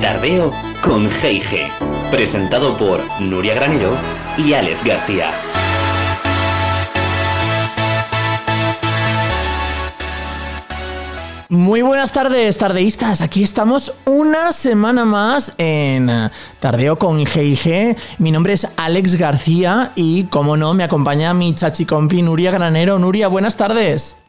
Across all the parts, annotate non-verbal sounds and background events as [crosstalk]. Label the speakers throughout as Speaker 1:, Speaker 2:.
Speaker 1: Tardeo con G&G, presentado por Nuria Granero y Alex García.
Speaker 2: Muy buenas tardes, tardeístas. Aquí estamos una semana más en eh, Tardeo con G&G. Mi nombre es Alex García y, como no, me acompaña mi chachi compi Nuria Granero. Nuria, buenas tardes.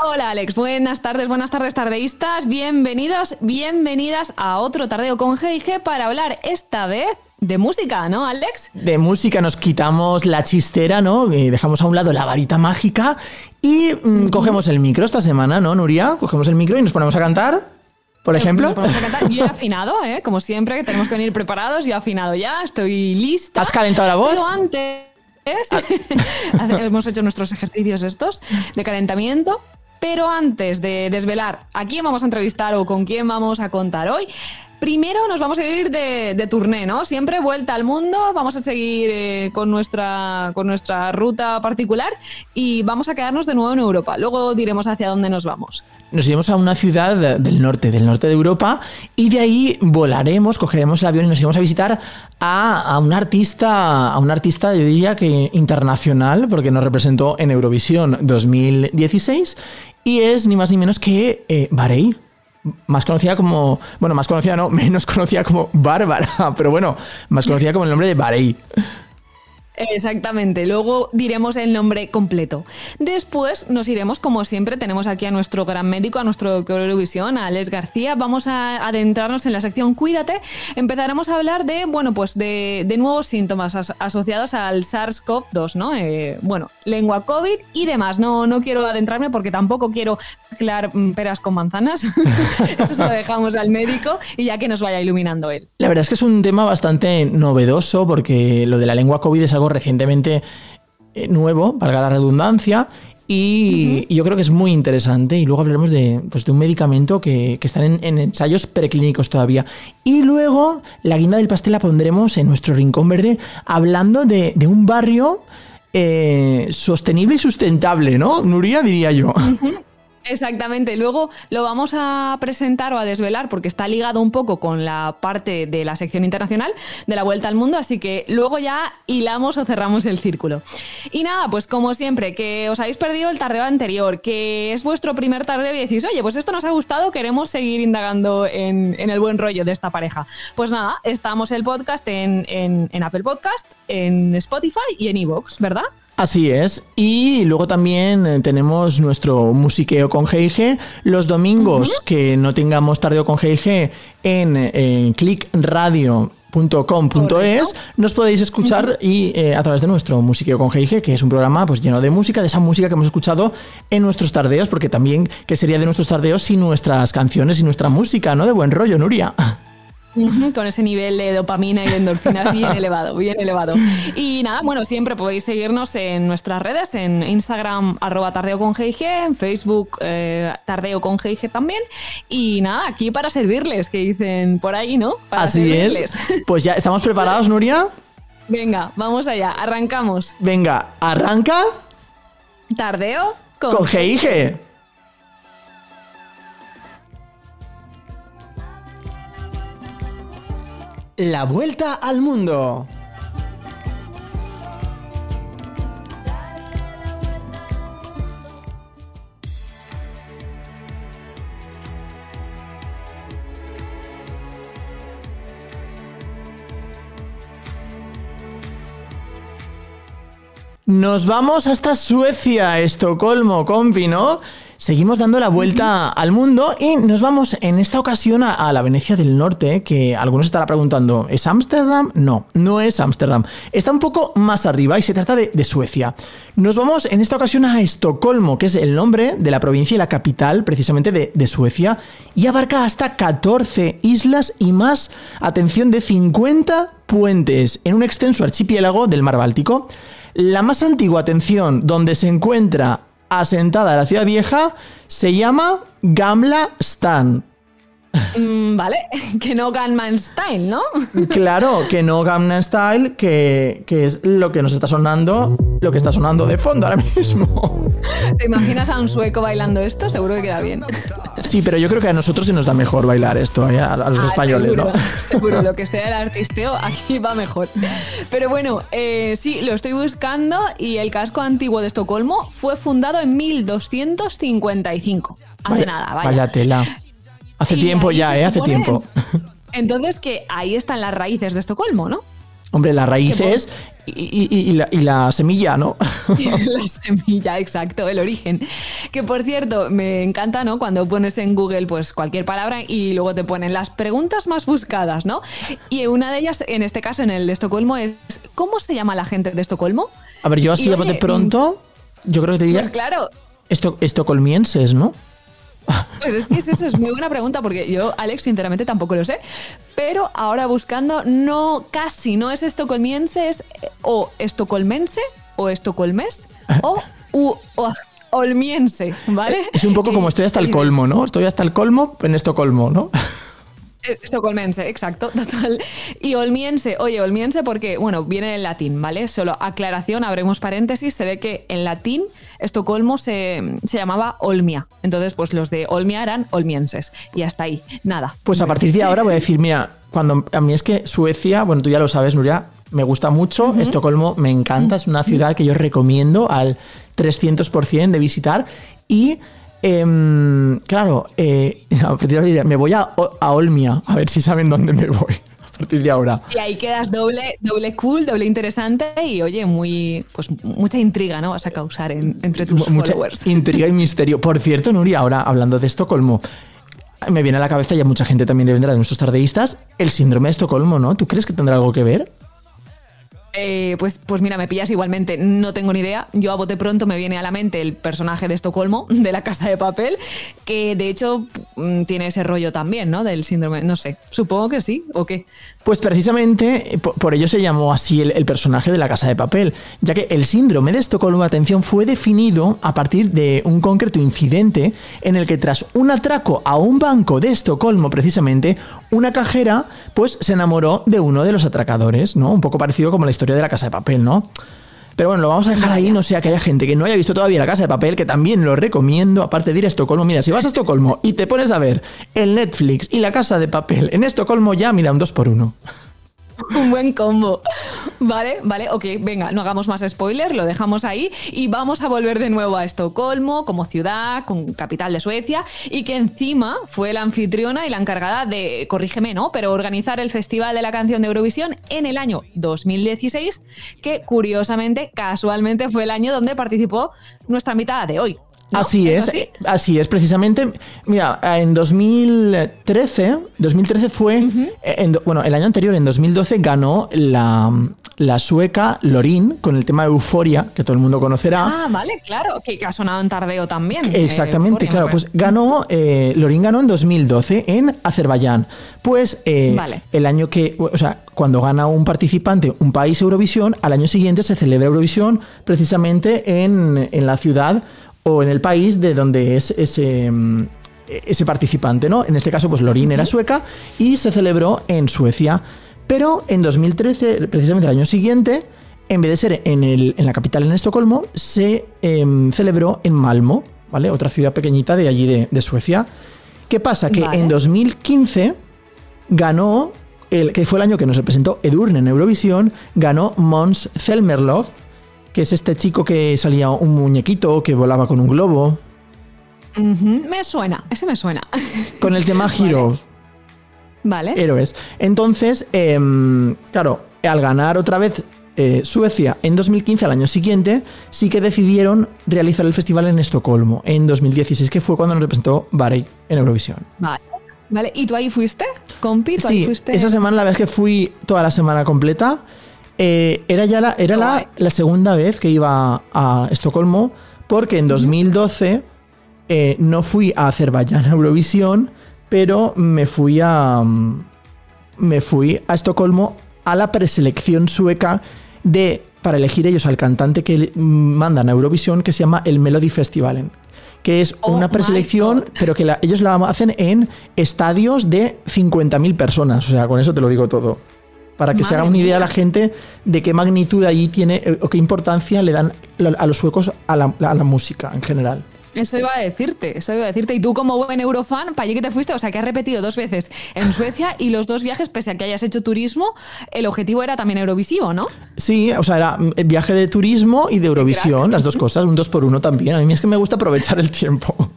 Speaker 3: Hola Alex, buenas tardes, buenas tardes tardeístas. Bienvenidos, bienvenidas a otro Tardeo con G&G para hablar esta vez de música, ¿no, Alex?
Speaker 2: De música nos quitamos la chistera, ¿no? Y dejamos a un lado la varita mágica y mm, cogemos el micro esta semana, ¿no, Nuria? Cogemos el micro y nos ponemos a cantar. Por ejemplo.
Speaker 3: Nos ponemos a cantar. Yo he [laughs] afinado, ¿eh? Como siempre, que tenemos que venir preparados. Yo he afinado ya, estoy lista.
Speaker 2: ¿Has calentado la voz?
Speaker 3: Pero antes. [laughs] hemos hecho nuestros ejercicios estos de calentamiento. Pero antes de desvelar a quién vamos a entrevistar o con quién vamos a contar hoy, Primero nos vamos a ir de, de turné, ¿no? Siempre vuelta al mundo, vamos a seguir eh, con, nuestra, con nuestra ruta particular y vamos a quedarnos de nuevo en Europa. Luego diremos hacia dónde nos vamos.
Speaker 2: Nos iremos a una ciudad del norte, del norte de Europa, y de ahí volaremos, cogeremos el avión y nos iremos a visitar a, a un artista, a un artista, yo diría que internacional, porque nos representó en Eurovisión 2016, y es ni más ni menos que eh, Barei más conocida como, bueno, más conocida no, [laughs] menos conocida como Bárbara, pero bueno, más conocida como el nombre de Barei.
Speaker 3: Exactamente, luego diremos el nombre completo. Después nos iremos, como siempre, tenemos aquí a nuestro gran médico, a nuestro doctor Eurovisión, a Alex García. Vamos a adentrarnos en la sección Cuídate. Empezaremos a hablar de, bueno, pues de, de nuevos síntomas as asociados al SARS-CoV-2, ¿no? Eh, bueno, lengua COVID y demás. No, no quiero adentrarme porque tampoco quiero mezclar mm, peras con manzanas. [laughs] [laughs] Eso se lo dejamos al médico y ya que nos vaya iluminando él.
Speaker 2: La verdad es que es un tema bastante novedoso porque lo de la lengua COVID es algo recientemente eh, nuevo, valga la redundancia, y, y, yo creo que es muy interesante. Y luego hablaremos de, pues, de un medicamento que, que están en, en, ensayos preclínicos todavía. Y luego la guinda del pastel la pondremos en nuestro rincón verde hablando de, de un barrio eh, sostenible y sustentable, ¿no? Nuria, diría yo.
Speaker 3: Uh -huh. Exactamente, luego lo vamos a presentar o a desvelar porque está ligado un poco con la parte de la sección internacional de la Vuelta al Mundo, así que luego ya hilamos o cerramos el círculo. Y nada, pues como siempre, que os habéis perdido el tardeo anterior, que es vuestro primer tardeo y decís, oye, pues esto nos ha gustado, queremos seguir indagando en, el buen rollo de esta pareja. Pues nada, estamos el podcast en, en, en Apple Podcast, en Spotify y en Evox, ¿verdad?
Speaker 2: Así es. Y luego también eh, tenemos nuestro musiqueo con GIG. Los domingos uh -huh. que no tengamos tardeo con GIG en, en clickradio.com.es nos podéis escuchar uh -huh. y eh, a través de nuestro musiqueo con GIG, que es un programa pues lleno de música, de esa música que hemos escuchado en nuestros tardeos, porque también que sería de nuestros tardeos sin nuestras canciones y nuestra música, ¿no? De buen rollo, Nuria.
Speaker 3: Con ese nivel de dopamina y de endorfinas [laughs] bien elevado, bien elevado. Y nada, bueno, siempre podéis seguirnos en nuestras redes, en Instagram, arroba tardeo con GIG, en Facebook, eh, tardeo con GIG también. Y nada, aquí para servirles, que dicen por ahí, ¿no? Para
Speaker 2: Así servirles. es. Pues ya, ¿estamos preparados, Nuria?
Speaker 3: Venga, vamos allá, arrancamos.
Speaker 2: Venga, arranca.
Speaker 3: Tardeo
Speaker 2: con, con GIG. La vuelta al mundo. Nos vamos hasta Suecia, Estocolmo, compi, ¿no? Seguimos dando la vuelta al mundo y nos vamos en esta ocasión a, a la Venecia del Norte, que algunos estará preguntando, ¿es Ámsterdam? No, no es Ámsterdam. Está un poco más arriba y se trata de, de, Suecia. Nos vamos en esta ocasión a Estocolmo, que es el nombre de la provincia y la capital precisamente de, de Suecia, y abarca hasta 14 islas y más, atención, de 50 puentes en un extenso archipiélago del mar Báltico. La más antigua, atención, donde se encuentra asentada la ciudad vieja se llama Gamla Stan.
Speaker 3: Mm, vale, [laughs] que no Gunman Style, ¿no? [laughs]
Speaker 2: Claro, que no Gangnam Style, que, que es lo que nos está sonando, lo que está sonando de fondo ahora mismo.
Speaker 3: ¿Te imaginas a un sueco bailando esto? Seguro que queda bien.
Speaker 2: Sí, pero yo creo que a nosotros se nos da mejor bailar esto, ¿eh? a, a los
Speaker 3: Ah,
Speaker 2: españoles,
Speaker 3: seguro,
Speaker 2: ¿no? [laughs]
Speaker 3: Seguro, lo que sea el artisteo, aquí va mejor. Pero bueno, eh, sí, lo estoy buscando y el casco antiguo de Estocolmo fue fundado en 1255. Hace nada, vaya.
Speaker 2: Vaya tela. Hace
Speaker 3: Y
Speaker 2: tiempo ya, ¿eh? Hace
Speaker 3: supone-
Speaker 2: tiempo.
Speaker 3: Entonces que ahí están las raíces de Estocolmo, ¿no?
Speaker 2: Hombre, las raíces y, y- y- y la, y la semilla, ¿no? [laughs]
Speaker 3: la semilla, exacto, el origen. Que por cierto, me encanta, ¿no? Cuando pones en Google pues cualquier palabra y luego te ponen las preguntas más buscadas, ¿no? Y una de ellas, en este caso, en el de Estocolmo, es ¿cómo se llama la gente de Estocolmo?
Speaker 2: A ver, yo así
Speaker 3: oye,
Speaker 2: pronto, yo creo que te diría
Speaker 3: Pues claro,
Speaker 2: esto, estocolmienses, ¿no?
Speaker 3: Pues es que eso es muy buena pregunta porque yo, Alex, sinceramente tampoco lo sé. Pero ahora buscando, no, casi no es estocolmiense, es eh, o estocolmense o estocolmes [laughs] o, u- o olmiense, ¿vale?
Speaker 2: Es un poco como estoy hasta el colmo, ¿no? Estoy hasta el colmo en Estocolmo, ¿no?
Speaker 3: Eh, Estocolmense, exacto, [laughs] total. Y olmiense, oye, olmiense porque, bueno, viene del latín, ¿vale? Solo aclaración, abremos paréntesis, se ve que en latín Estocolmo se, se llamaba Olmia. Entonces, pues los de Olmia eran olmienses. Y hasta ahí, nada.
Speaker 2: Pues a partir de ahora voy a decir, mira, cuando a mí es que Suecia, bueno, tú ya lo sabes, Nuria, me gusta mucho, Estocolmo me encanta, es una ciudad que yo recomiendo al 300% de visitar y... em, claro, eh, [laughs] a partir de ahora me voy a, a Olmia, a ver si saben dónde me voy. [laughs] A partir de ahora.
Speaker 3: Y ahí quedas doble, doble cool, doble interesante y, oye, muy, pues mucha intriga, ¿no? Vas a causar en- entre tus
Speaker 2: Mucha
Speaker 3: followers.
Speaker 2: intriga y misterio. Por cierto, Nuria, ahora hablando de Estocolmo, me viene a la cabeza, ya mucha gente también le vendrá de nuestros tardeístas, el síndrome de Estocolmo, ¿no? ¿Tú crees que tendrá algo que ver?
Speaker 3: Eh, pues, pues mira, me pillas igualmente, no tengo ni idea. Yo a bote pronto me viene a la mente el personaje de Estocolmo, [laughs] de la casa de papel, que de hecho mm, tiene ese rollo también, ¿no? Del síndrome, no sé, supongo que sí, ¿o qué?
Speaker 2: Pues precisamente eh, por, ello se llamó así el, el personaje de la Casa de Papel, ya que el síndrome de Estocolmo, atención, fue definido a partir de un concreto incidente en el que tras un atraco a un banco de Estocolmo, precisamente, una cajera pues se enamoró de uno de los atracadores, ¿no? Un poco parecido como la historia de la Casa de Papel, ¿no? Pero bueno, lo vamos a dejar ahí, no sea que haya gente que no haya visto todavía la Casa de Papel, que también lo recomiendo, aparte de ir a Estocolmo. Mira, si vas a Estocolmo y te pones a ver el Netflix y la Casa de Papel en Estocolmo, ya mira, un 2 por 1 [laughs]
Speaker 3: Un buen combo. Vale, vale, ok, venga, no hagamos más spoiler, lo dejamos ahí y vamos a volver de nuevo a Estocolmo como ciudad, con capital de Suecia y que encima fue la anfitriona y la encargada de, corrígeme, ¿no? Pero organizar el Festival de la Canción de Eurovisión en el año 2016, que curiosamente, casualmente fue el año donde participó nuestra invitada de hoy. ¿No?
Speaker 2: Así es,
Speaker 3: así?
Speaker 2: así es, precisamente. Mira, en 2013, 2013 fue, en bueno, el año anterior, en 2012, ganó la, la sueca Lorin con el tema Euforia, que todo el mundo conocerá.
Speaker 3: Ah, vale, claro, que, ha sonado en tardeo también.
Speaker 2: Exactamente,
Speaker 3: eh, Euphoria,
Speaker 2: claro. Pues ganó, eh, Lorin ganó en 2012 en Azerbaiyán. Pues eh,
Speaker 3: Vale.
Speaker 2: el año que, o sea, cuando gana un participante un país Eurovisión, al año siguiente se celebra Eurovisión precisamente en, en la ciudad o en el país de donde es ese, mm, ese participante, ¿no? En este caso, pues Lorin era sueca y se celebró en Suecia. Pero en 2013, precisamente el año siguiente, en vez de ser en, el- en la capital, en Estocolmo, se em, celebró en Malmo, ¿vale? Otra ciudad pequeñita de allí de, de Suecia. ¿Qué pasa? Que
Speaker 3: Vale.
Speaker 2: en 2015 ganó, el, que fue el año que nos representó Edurne en Eurovisión, ganó Mons Zelmerlov, que es este chico que salía un muñequito que volaba con un globo,
Speaker 3: Me suena, ese me suena.
Speaker 2: con el tema [laughs] Heroes.
Speaker 3: Vale.
Speaker 2: héroes. Entonces, em, claro, al ganar otra vez eh, Suecia en 2015, al año siguiente, sí que decidieron realizar el festival en Estocolmo, en 2016, que fue cuando nos representó Barry en Eurovisión.
Speaker 3: Vale. Vale, ¿y tú ahí fuiste? Compi, ¿tú ahí
Speaker 2: Sí,
Speaker 3: fuiste?
Speaker 2: esa semana la vez que fui toda la semana completa, eh, era ya la, era la, segunda vez que iba a Estocolmo, porque en 2012 eh, no fui a Azerbaiyán a [laughs] Eurovisión, pero me fui a. mm, Me fui a Estocolmo a la preselección sueca de. para elegir ellos al cantante que mandan a Eurovisión, que se llama el Melody Festivalen. que es
Speaker 3: Oh
Speaker 2: una preselección, pero que la- ellos la hacen en estadios de 50.000 personas. O sea, con eso te lo digo todo. Para que se haga una idea
Speaker 3: mía.
Speaker 2: la gente de qué magnitud allí tiene eh, o qué importancia le dan a los suecos a la, a la música en general.
Speaker 3: Eso iba a decirte, eso iba a decirte. Y tú como buen eurofan, para allí que te fuiste, o sea, que has repetido dos veces en Suecia y los dos viajes, pese a que hayas hecho turismo, el objetivo era también Eurovisivo, ¿no?
Speaker 2: Sí, o sea, era mm, viaje de turismo y de Eurovisión, las dos cosas, un dos por uno también. A mí es que me gusta aprovechar el tiempo.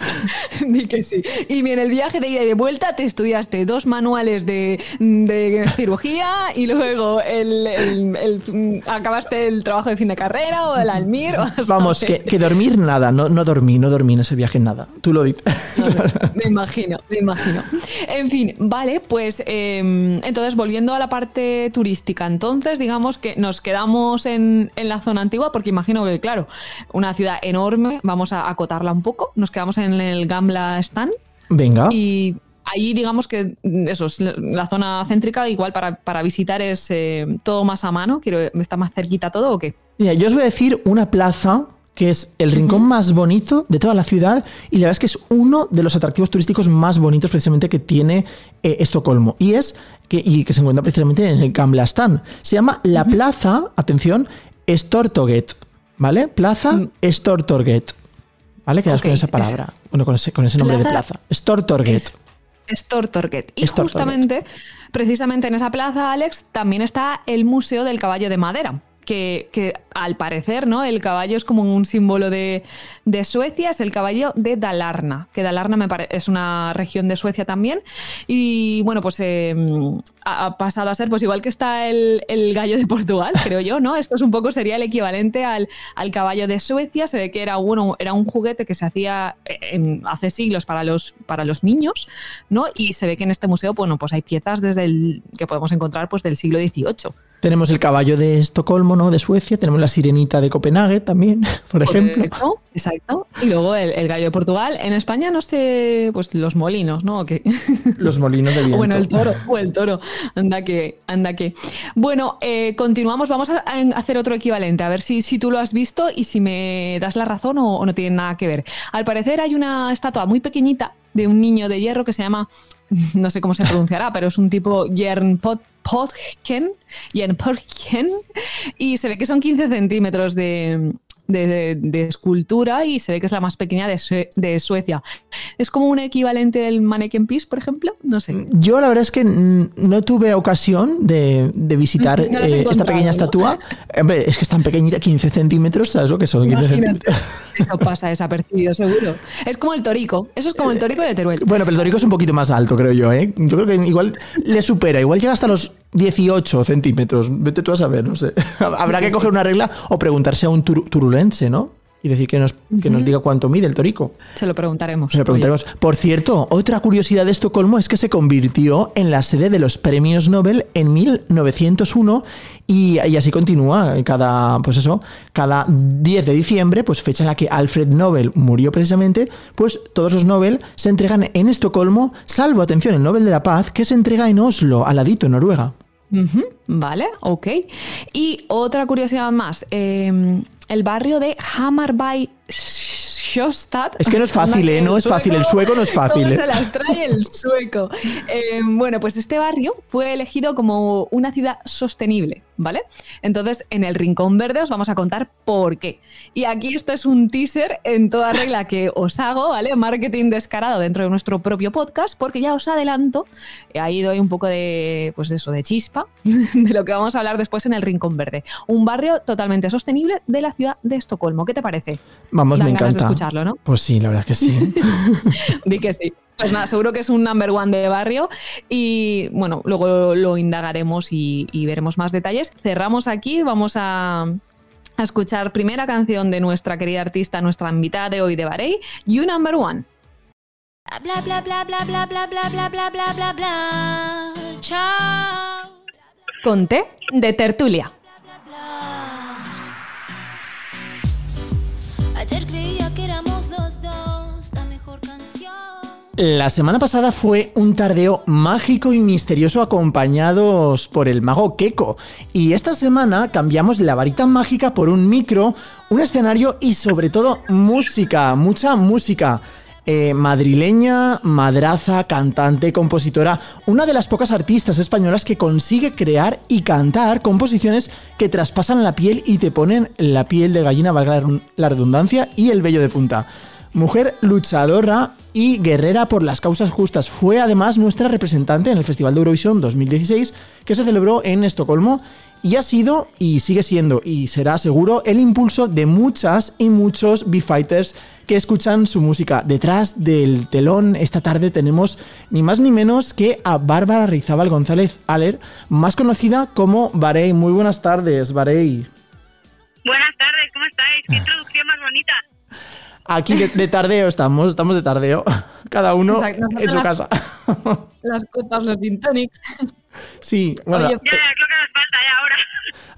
Speaker 2: [laughs]
Speaker 3: Di que sí. Y bien, el viaje de ida y de vuelta te estudiaste dos manuales de, de cirugía y luego el, el- el- acabaste el trabajo de fin de carrera o el Almir. o
Speaker 2: Vamos, que, que dormir nada, no, no dormí, no dormí en ese viaje nada. Tú lo dices.
Speaker 3: Me imagino, me imagino. En fin, vale, pues eh, entonces volviendo a la parte turística, entonces digamos que nos quedamos en, en la zona antigua porque imagino que, claro, una ciudad enorme, vamos a acotarla un poco, nos quedamos en el Gamla Stan
Speaker 2: Venga.
Speaker 3: y ahí digamos que mm, eso es la- zona céntrica, igual para, para visitar es eh, todo más a mano, quiero, ¿está más cerquita todo o qué?
Speaker 2: Mira, yo os voy a decir una plaza que es el rincón más bonito de toda la ciudad y la verdad es que es uno de los atractivos turísticos más bonitos precisamente que tiene eh, Estocolmo y es que, y que se encuentra precisamente en el Gamla Stan. Se llama la plaza, atención, Stortorget, ¿vale? Plaza Stortorget. ¿Vale? Quedas con
Speaker 3: Ok,
Speaker 2: esa
Speaker 3: es-
Speaker 2: palabra. Bueno, con ese, con ese nombre de
Speaker 3: Plaza-. Es- Stortorget. Y justamente, precisamente en esa plaza, Alex, también está el Museo del Caballo de Madera. Que, que al parecer, ¿no? El caballo es como un símbolo de, de Suecia, es el caballo de Dalarna, que Dalarna me es una región de Suecia también. Y bueno, pues eh, ha, ha pasado a ser, pues igual que está el, el gallo de Portugal, [laughs] creo yo, ¿no? Esto es un poco, sería el equivalente al, al caballo de Suecia. Se ve que era, bueno, era un juguete que se hacía eh, en- hace siglos para los, para los niños, ¿no? Y se ve que en este museo, bueno, pues hay piezas desde el que podemos encontrar pues del siglo XVIII.
Speaker 2: Tenemos el caballo de Estocolmo, ¿no? De Suecia. Tenemos la sirenita de Copenhague también, [laughs] por ejemplo.
Speaker 3: Correcto, Exacto. Y luego el, el gallo de Portugal. En España no sé, pues los molinos, ¿no? [laughs]
Speaker 2: Los molinos de viento.
Speaker 3: Bueno, el toro, o el toro. Anda que, anda que. Bueno, eh, continuamos. Vamos a, a hacer otro equivalente, a ver si, si tú lo has visto y si me das la razón o, o no tiene nada que ver. Al parecer hay una estatua muy pequeñita de un niño de hierro que se llama, [laughs] no sé cómo se pronunciará, pero es un tipo Jern Pot- Potken, Jern Potken, y se ve que son 15 centímetros de, de- de escultura y se ve que es la más pequeña de, Sue- de Suecia. ¿Es como un equivalente del Mannequin Peace, por ejemplo? No sé.
Speaker 2: Yo la verdad es que mm, no tuve ocasión de, de visitar [laughs]
Speaker 3: No
Speaker 2: eh, esta pequeña
Speaker 3: ¿no?
Speaker 2: estatua. Hombre, es que es tan pequeñita, 15 centímetros, ¿sabes lo que son? 15
Speaker 3: Imagínate.
Speaker 2: centímetros.
Speaker 3: Eso pasa desapercibido, seguro. Es como el torico. Eso es como el torico de Teruel.
Speaker 2: Bueno, pero el torico es un poquito más alto, creo yo, ¿eh? Yo creo que igual le supera, igual llega hasta los 18 centímetros. Vete tú a saber, no sé. [laughs] Habrá que coger una regla o preguntarse a un tur- ¿no? Y decir que nos, que nos diga cuánto mide el torico.
Speaker 3: Se lo preguntaremos.
Speaker 2: Se lo preguntaremos. Por cierto, otra curiosidad de Estocolmo es que se convirtió en la sede de los premios Nobel en 1901 y, y así continúa. Cada, pues eso, cada 10 de diciembre, pues fecha en la que Alfred Nobel murió precisamente, pues todos los Nobel se entregan en Estocolmo, salvo, atención, el Nobel de la Paz, que se entrega en Oslo, al ladito, en Noruega.
Speaker 3: Vale, ok. Y otra curiosidad más. eh, el barrio de Hammarby Sjöstad.
Speaker 2: Es que no es fácil, ¿eh? No es fácil. El sueco no es fácil,
Speaker 3: ¿Cómo
Speaker 2: ¿eh?
Speaker 3: se las trae el sueco? Eh, bueno, pues este barrio fue elegido como una ciudad sostenible, ¿vale? Entonces, en el Rincón Verde os vamos a contar por qué. Y aquí esto es un teaser en toda regla que os hago, ¿vale? Marketing descarado dentro de nuestro propio podcast, porque ya os adelanto, eh, ahí doy un poco de, pues de eso, de chispa, [laughs] de lo que vamos a hablar después en el Rincón Verde. Un barrio totalmente sostenible de la ciudad de Estocolmo. ¿Qué te parece?
Speaker 2: Vamos,
Speaker 3: Dan
Speaker 2: me
Speaker 3: ganas de
Speaker 2: encanta.
Speaker 3: escucharlo, ¿no?
Speaker 2: Pues sí, la verdad es que sí. [laughs]
Speaker 3: Di que sí. Pues nada, seguro que es un number one de barrio y bueno, luego lo indagaremos y, y veremos más detalles. Cerramos aquí, vamos a, a escuchar primera canción de nuestra querida artista, nuestra invitada de hoy de Barey, You Number One.
Speaker 4: Bla bla bla bla bla bla bla bla bla bla bla bla. Chao.
Speaker 3: Con T de tertulia.
Speaker 4: La
Speaker 2: semana pasada fue un tardeo mágico y misterioso acompañados por el mago Keko. Y esta semana cambiamos la varita mágica por un micro, un escenario y sobre todo música, mucha música. Eh, madrileña, madraza, cantante, compositora, una de las pocas artistas españolas que consigue crear y cantar composiciones que traspasan la piel y te ponen la piel de gallina, valga la redundancia, y el vello de punta. Mujer luchadora y guerrera por las causas justas. Fue además nuestra representante en el Festival de Eurovisión 2016 que se celebró en Estocolmo y ha sido y sigue siendo y será seguro el impulso de muchas y muchos B-Fighters que escuchan su música. Detrás del telón esta tarde tenemos ni más ni menos que a Bárbara Rizabal González Aller, más conocida como Barey. Muy buenas tardes, Barey.
Speaker 5: Buenas tardes, ¿cómo estáis? Qué introducción más bonita. [laughs]
Speaker 2: Aquí de, tardeo estamos, estamos de tardeo. Cada uno en su casa. [laughs]
Speaker 3: Las copas, los gin tonics.
Speaker 2: Sí, bueno.
Speaker 5: ya, ya, creo que nos falta ya ahora.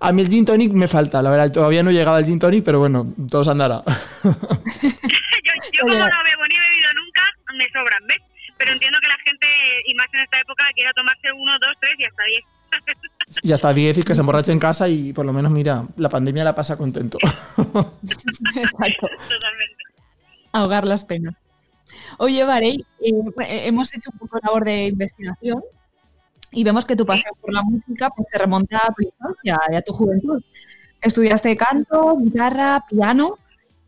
Speaker 2: A mí el gin tonic me falta, la verdad. Todavía no he llegado al gin tonic, pero bueno, todos andará. [laughs] [laughs]
Speaker 5: yo, yo como no bebo ni he bebido nunca, me sobran, ¿ves? Pero entiendo que la gente, y más en esta época, quiera tomarse uno, dos, tres y hasta diez.
Speaker 2: Y hasta diez y que se emborrache en casa y por lo menos, mira, la pandemia la pasa contento.
Speaker 3: Exacto.
Speaker 5: Totalmente.
Speaker 3: Ahogar las penas. Oye, Varey, eh, hemos hecho un poco de labor de investigación y vemos que tu pasión por la música pues, se remonta a tu infancia y a tu juventud. Estudiaste canto, guitarra, piano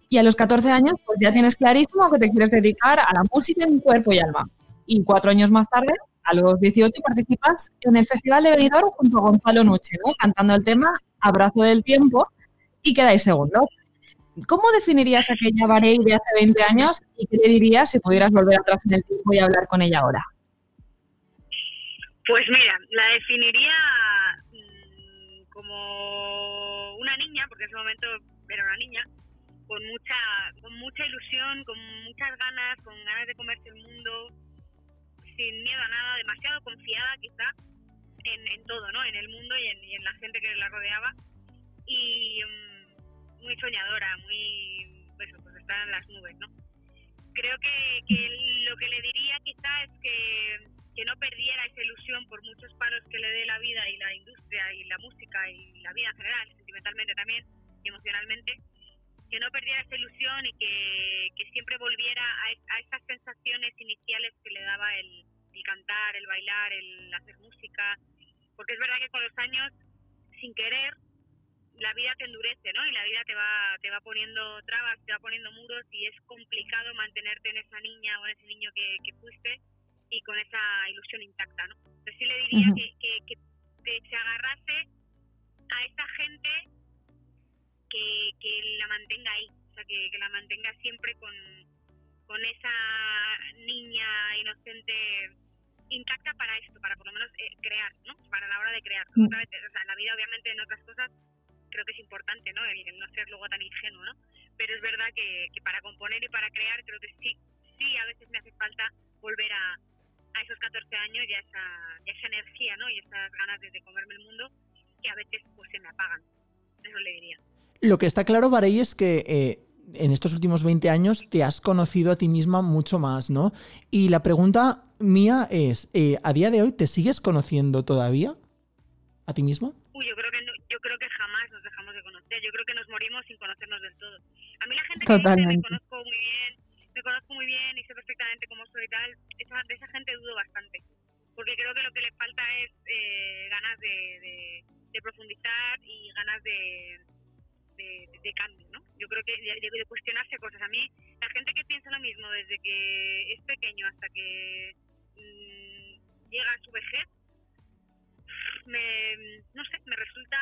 Speaker 3: y a los 14 años pues ya tienes clarísimo que te quieres dedicar a la música en cuerpo y alma. Y cuatro años más tarde, a los 18, participas en el Festival de Benidorm junto a Gonzalo Nuche, ¿no? cantando el tema Abrazo del Tiempo y quedáis segundo. ¿Cómo definirías aquella Varey de hace 20 años y qué le dirías si pudieras volver atrás en el tiempo y hablar con ella ahora?
Speaker 5: Pues mira, la definiría mm, como una niña, porque en ese momento era una niña, con mucha, con mucha ilusión, con muchas ganas, con ganas de comerse el mundo, sin miedo a nada, demasiado confiada quizá en, en todo, ¿no? En el mundo y en, y en la gente que la rodeaba. Y mm, muy soñadora, muy, pues, pues está en las nubes, ¿no? Creo que, que lo que le diría quizá es que, que no perdiera esa ilusión por muchos palos que le dé la vida y la industria y la música y la vida en general, sentimentalmente también y emocionalmente, que no perdiera esa ilusión y que, que siempre volviera a, a esas sensaciones iniciales que le daba el, el cantar, el bailar, el hacer música, porque es verdad que con los años, sin querer, la vida te endurece, ¿no? Y la vida te va, te va poniendo trabas, te va poniendo muros y es complicado mantenerte en esa niña o en ese niño que, que fuiste y con esa ilusión intacta, ¿no? Entonces sí le diría
Speaker 3: Ujú.
Speaker 5: que, que, que, que se agarrase a esa gente que, que la mantenga ahí, o sea, que, que la mantenga siempre con, con esa niña inocente intacta para esto, para por lo menos eh, crear, ¿no? Para la hora de crear.
Speaker 3: Mm.
Speaker 5: Otra vez, o sea, la vida obviamente en otras cosas creo que es importante, ¿no? El, el no ser luego tan ingenuo, ¿no? Pero es verdad que, que para componer y para crear creo que sí, sí a veces me hace falta volver a, a esos 14 años y a esa, y a esa energía, ¿no? Y esas ganas de, de comerme el mundo que a veces pues se me apagan. Eso le diría.
Speaker 2: Lo que está claro, Varey, es que eh, en estos últimos 20 años te has conocido a ti misma mucho más, ¿no? Y la pregunta mía es, eh, ¿a día de hoy te sigues conociendo todavía a ti misma?
Speaker 5: Uy, yo creo que yo creo que jamás nos dejamos de conocer. Yo creo que nos morimos sin conocernos del todo. A mí la gente que dice me conozco muy bien, me conozco muy bien y sé perfectamente cómo soy y tal, esa, de esa gente dudo bastante. Porque creo que lo que le falta es eh, ganas de, de- de profundizar y ganas de, de, cambio, ¿no? Yo creo que de cuestionarse cosas. A mí, la gente que piensa lo mismo desde que es pequeño hasta que mm, llega a su vejez, me, no sé, me resulta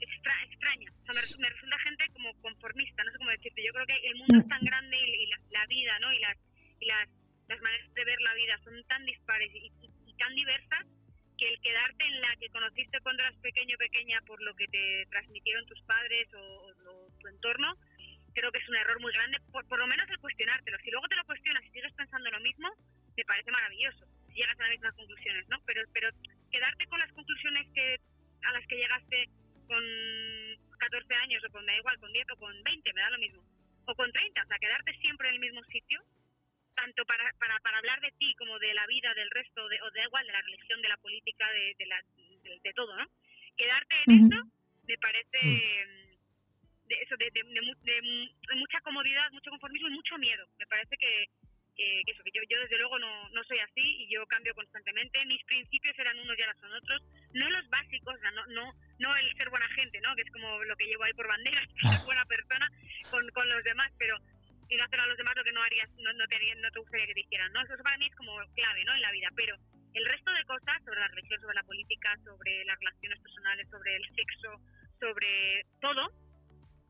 Speaker 5: extra, extraña. O sea, me, resu- me resulta gente como conformista, no sé cómo decirte. Yo creo que el mundo es tan grande y, y la, la vida, ¿no? Y las, y las, las maneras de ver la vida son tan dispares y, y- y tan diversas que el quedarte en la que conociste cuando eras pequeño o pequeña por lo que te transmitieron tus padres o, o- o tu entorno, creo que es un error muy grande, por, por lo menos el cuestionártelo. Si luego te lo cuestionas y sigues pensando lo mismo, me parece maravilloso. Llegas a las mismas conclusiones, ¿no? Pero, pero quedarte con las conclusiones que a las que llegaste con 14 años o con, da igual, con 10 o con 20, me da lo mismo. O con 30, o sea, quedarte siempre en el mismo sitio, tanto para, para, para hablar de ti como de la vida del resto, de, o da igual, de la religión, de la política, de, de, la, de, de todo, ¿no? Quedarte en eso me parece mm, de, eso, de, de- de de mucha comodidad, mucho conformismo y mucho miedo. Me parece que, que, eso, que yo, yo desde luego no, no soy así y yo cambio constantemente. Mis principios eran unos y ahora son otros. No los básicos, no, no, no el ser buena gente, ¿no? Que es como lo que llevo ahí por bandera, [laughs] ser buena persona con, con los demás, pero y no hacer a los demás lo que no harías, no, no, te, no te gustaría que te hicieran, ¿no? Eso para mí es como clave, ¿no? En la vida, pero el resto de cosas sobre la religión, sobre la política, sobre las relaciones personales, sobre el sexo, sobre todo,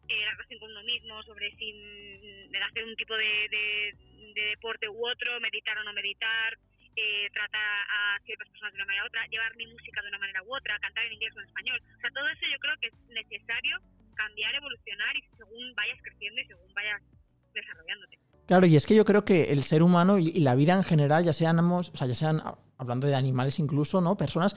Speaker 5: eh, la relación con uno mismo, sobre si mm, hacer un tipo de, de- de deporte u otro, meditar o no meditar, eh, tratar a ciertas personas de una manera u otra, llevar mi música de una manera u otra, cantar en inglés o en español. O sea, todo eso yo creo que es necesario cambiar, evolucionar y según vayas creciendo y según vayas desarrollándote.
Speaker 2: Claro, y es que yo creo que el ser humano y, y la vida en general, ya sean, o sea, ya sean ah, hablando de animales incluso, ¿no? Personas,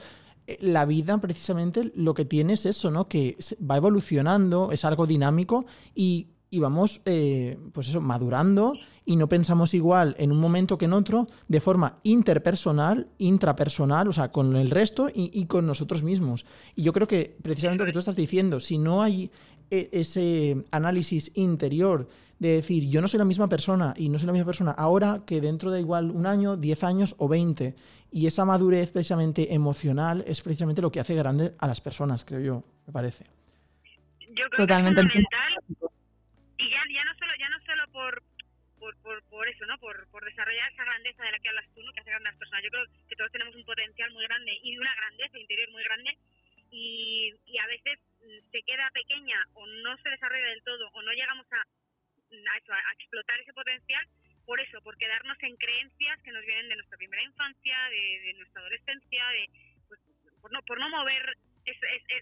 Speaker 2: la vida precisamente lo que tiene es eso, ¿no? Que va evolucionando, es algo dinámico y, y vamos, eh, pues eso, madurando y no pensamos igual en un momento que en otro de forma interpersonal, intrapersonal, o sea, con el resto y, y con nosotros mismos. Y yo creo que precisamente lo que tú estás diciendo, si no hay e- ese análisis interior de decir, yo no soy la misma persona y no soy la misma persona ahora que dentro de igual un año, 10 años o 20. Y esa madurez precisamente emocional es precisamente lo que hace grande a las personas, creo yo, me parece.
Speaker 5: Yo creo
Speaker 3: Totalmente.
Speaker 5: que es fundamental y ya, ya no solo ya no solo por por, por, por eso, ¿no? Por, por desarrollar esa grandeza de la que hablas tú, ¿no? Que hace grandes personas. Yo creo que todos tenemos un potencial muy grande y una grandeza interior muy grande y, y a veces mm, se queda pequeña o no se desarrolla del todo o no llegamos a, a, eso, a explotar ese potencial por eso, por quedarnos en creencias que nos vienen de nuestra primera infancia, de, nuestra adolescencia, de pues, por no por no mover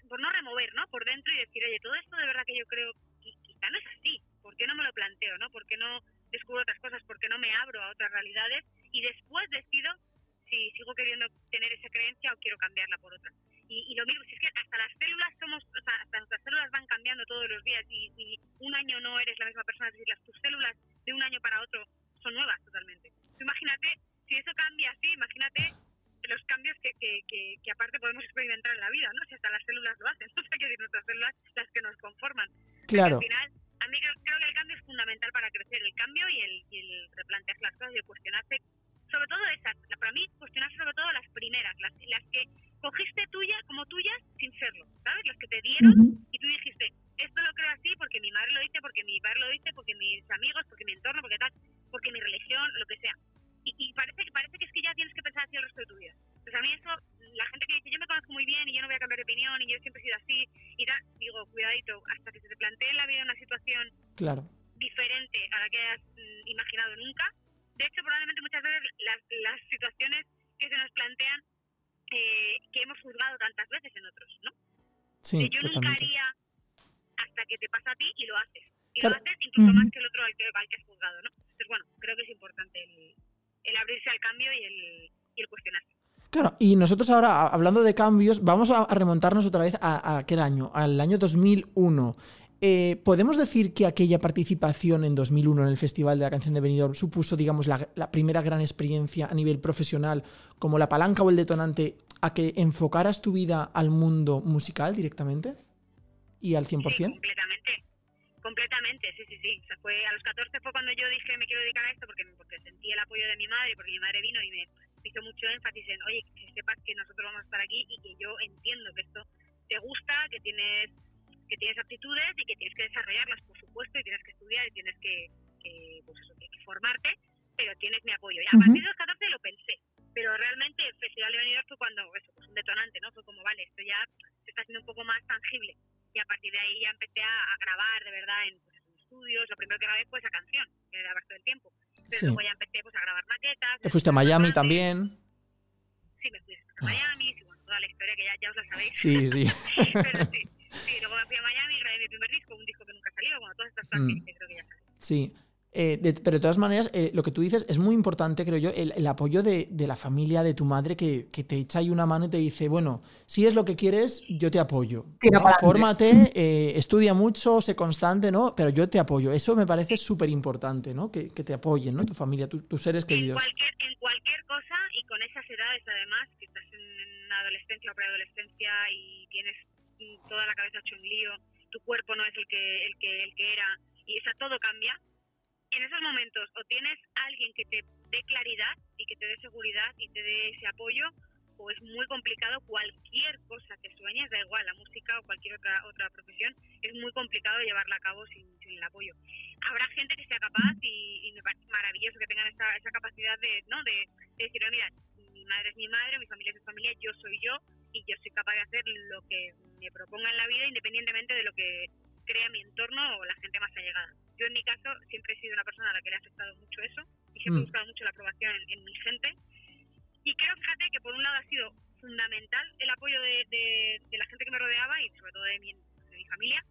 Speaker 5: por no remover, ¿no? Por dentro y decir, oye, todo esto de verdad que yo creo qui- quizá no es así. ¿Por qué no me lo planteo, no? ¿Por qué no descubro otras cosas? ¿Por qué no me abro a otras realidades? Y después decido si sigo queriendo tener esa creencia o quiero cambiarla por otra. Y, y lo mismo, si es que hasta las células somos, o sea, hasta nuestras células van cambiando todos los días y, y un año no eres la misma persona, es decir, las, tus células de un año para otro son nuevas totalmente. Tú imagínate, si eso cambia así, imagínate los cambios que, que, que, que aparte podemos experimentar en la vida, ¿no? Si hasta las células lo hacen, [laughs] o sea, que decir, nuestras células las que nos conforman.
Speaker 2: Claro,
Speaker 5: Al final, a mí creo, que el cambio es fundamental para crecer, el cambio y el, y el replantearse las cosas y el cuestionarse, sobre todo esas, para mí cuestionarse sobre todo las primeras, las, las que cogiste tuya como tuyas sin serlo, ¿sabes? Las que te dieron
Speaker 3: Ujú.
Speaker 5: y tú dijiste, esto lo creo así porque mi madre lo dice, porque mi padre lo dice, porque mis amigos, porque mi entorno, porque tal, porque mi religión, lo que sea. Y, y parece, que parece que es que ya tienes que pensar así el resto de tu vida. Pues a mí eso, la gente que dice, yo me conozco muy bien y yo no voy a cambiar de opinión y yo siempre he sido así, y tal, digo, cuidadito, hasta que se te plantee en la vida una situación
Speaker 2: claro.
Speaker 5: diferente a la que hayas mm, imaginado nunca. De hecho, probablemente muchas veces las, las situaciones que se nos plantean eh, que hemos juzgado tantas veces en otros, ¿no?
Speaker 2: Sí,
Speaker 5: que yo nunca
Speaker 2: totalmente.
Speaker 5: haría hasta que te pasa a ti y lo haces. Y
Speaker 2: Claro.
Speaker 5: lo haces incluso más que el otro al que, al que has juzgado, ¿no? Entonces, bueno, creo que es importante el, el abrirse al cambio y el, y el cuestionarse.
Speaker 2: Claro, y nosotros ahora, hablando de cambios, vamos a a remontarnos otra vez a, a aquel año, al año 2001. Eh, ¿Podemos decir que aquella participación en 2001 en el Festival de la Canción de Benidorm supuso, digamos, la, la primera gran experiencia a nivel profesional, como la palanca o el detonante a que enfocaras tu vida al mundo musical directamente? ¿Y al 100%?
Speaker 5: Sí, completamente. Completamente, sí, sí, sí. Fue, a los 14 fue cuando yo dije me quiero dedicar a esto porque, porque sentí el apoyo de mi madre, porque mi madre vino y me hizo mucho énfasis en, oye, que sepas que nosotros vamos a estar aquí y que yo entiendo que esto te gusta, que tienes que tienes aptitudes y que tienes que desarrollarlas, por supuesto, y tienes que estudiar y tienes que, que, pues eso, que, que formarte, pero tienes mi apoyo. Y a partir de los 14 lo pensé, pero realmente el Festival de Benidorm fue cuando, eso, pues un detonante, ¿no? Fue como, vale, esto ya se está haciendo un poco más tangible y a partir de ahí ya empecé a, a grabar de verdad en, pues, en estudios. Lo primero que grabé fue esa canción, que era Basto del Tiempo. Pero
Speaker 2: Sí.
Speaker 5: luego ya empecé pues, a grabar maquetas.
Speaker 2: Te fuiste a Miami también.
Speaker 5: Sí, me fui a Miami, sí, bueno, toda la historia que ya, ya os la sabéis.
Speaker 2: Sí, sí. [laughs]
Speaker 5: Pero sí, sí, luego me fui a Miami, grabé mi primer disco, un disco que nunca salió, bueno, todas estas cosas
Speaker 2: Mm.
Speaker 5: que creo que ya sabéis.
Speaker 2: Sí. Eh, de- pero de todas maneras, eh, lo que tú dices es muy importante, creo yo, el, el apoyo de, de la familia, de tu madre, que, que te echa ahí una mano y te dice, bueno, si es lo que quieres, yo te apoyo. ¿no? Fórmate, eh, estudia mucho, sé constante, ¿no? Pero yo te apoyo. Eso me parece súper importante, ¿no? Que, que te apoyen, ¿no? Tu familia, tu- tus seres
Speaker 5: en
Speaker 2: queridos.
Speaker 5: cualquier, en cualquier cosa y con esas edades además, que estás en adolescencia o preadolescencia y tienes toda la cabeza hecho un lío, tu cuerpo no es el que, el que, el que era y o sea, todo cambia. En esos momentos o tienes alguien que te dé claridad y que te dé seguridad y te dé ese apoyo o es muy complicado cualquier cosa que sueñes, da igual, la música o cualquier otra, otra profesión, es muy complicado llevarla a cabo sin, sin el apoyo habrá gente que sea capaz y, y me parece maravilloso que tengan esa, esa capacidad de, ¿no? de, de decir, "Oh, mira, mi madre es mi madre, mi familia es mi familia, yo soy yo y yo soy capaz de hacer lo que me proponga en la vida independientemente de lo que crea mi entorno o la gente más allegada. Yo en mi caso siempre he sido una persona a la que le ha afectado mucho eso y siempre
Speaker 2: Mm.
Speaker 5: he buscado mucho la aprobación en, en mi gente y creo, fíjate, que por un lado ha sido fundamental el apoyo de, de- de la gente que me rodeaba y sobre todo de mi, de mi familia,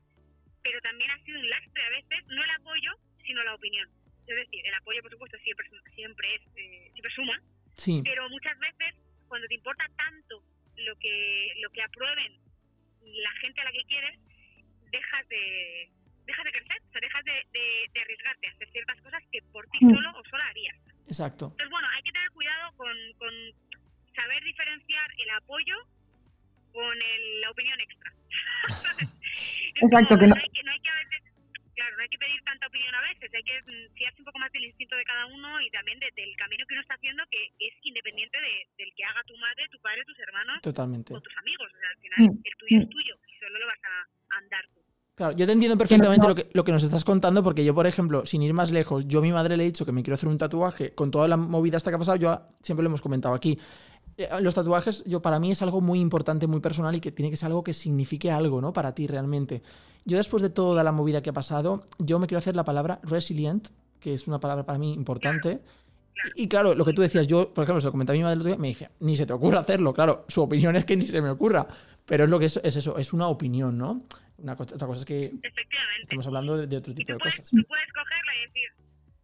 Speaker 5: pero también ha sido un lastre a veces, no el apoyo, sino la opinión. Es decir, el apoyo, por supuesto, siempre, siempre, es, eh, siempre suma,
Speaker 2: Sí,
Speaker 5: pero muchas veces, cuando te importa tanto lo que, lo que aprueben la gente a la que quieres, dejas de, dejas de crecer, o sea, dejas de, de- de arriesgarte a hacer ciertas cosas que por ti solo o sola harías.
Speaker 2: exacto.
Speaker 5: Entonces, bueno, hay que tener cuidado con, con saber diferenciar el apoyo con el- la opinión extra. [laughs]
Speaker 6: Exacto, que no-
Speaker 5: hay que, no hay que a veces, claro, no hay que pedir tanta opinión a veces, hay que mm, fiarse un poco más del instinto de cada uno y también de- del camino que uno está haciendo, que es independiente de- del que haga tu madre, tu padre, tus hermanos
Speaker 2: Totalmente.
Speaker 5: o tus amigos. O sea, al final,
Speaker 6: Mm,
Speaker 5: el tuyo es
Speaker 6: mm.
Speaker 5: tuyo y solo lo vas a andar tú.
Speaker 2: Claro, yo te entiendo perfectamente
Speaker 6: no-
Speaker 2: lo, que, lo que nos estás contando, porque yo, por ejemplo, sin ir más lejos, yo a mi madre le he dicho que me quiero hacer un tatuaje, con toda la movida hasta que ha pasado, yo siempre lo hemos comentado aquí. Eh, Los tatuajes, yo para mí es algo muy importante, muy personal y que tiene que ser algo que signifique algo, ¿no? Para ti realmente. Yo después de toda la movida que ha pasado, yo me quiero hacer la palabra resilient, que es una palabra para mí importante. Y, claro, lo que tú decías, yo, por ejemplo, se lo comenté a mi madre el otro día, me dice, ni se te ocurra hacerlo. Claro, su opinión es que ni se me ocurra. Pero es lo que es, es eso, es una opinión, ¿no? Una cosa, otra cosa es que
Speaker 5: Efectivamente.
Speaker 2: estamos hablando de, de otro tipo de
Speaker 5: puedes,
Speaker 2: cosas.
Speaker 5: tú puedes cogerla y decir,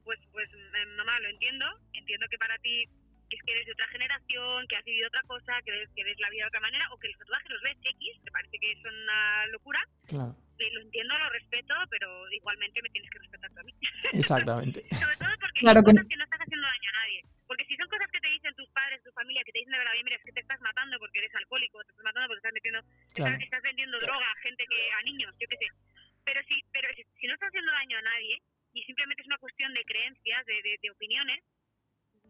Speaker 5: pues, pues eh, mamá, lo entiendo, entiendo que para ti es que eres de otra generación, que has vivido otra cosa, que ves, que ves la vida de otra manera, o que los tatuajes los ves X, te parece que son una locura,
Speaker 2: Claro,
Speaker 5: lo entiendo, lo respeto, pero igualmente me tienes que respetar tú a mí. [laughs]
Speaker 2: exactamente.
Speaker 5: Sobre todo porque
Speaker 6: Claro
Speaker 5: son
Speaker 6: que-
Speaker 5: cosas que no estás haciendo daño a nadie. Porque si son cosas que te dicen tus padres, tu familia, que te dicen de verdad, "Oye, mira, es que te estás matando porque eres alcohólico, te estás matando porque estás metiendo,
Speaker 2: Claro.
Speaker 5: estás, estás vendiendo droga a gente que, a niños, yo qué sé. Pero si, pero si, si no estás haciendo daño a nadie y simplemente es una cuestión de creencias, de, de, de opiniones,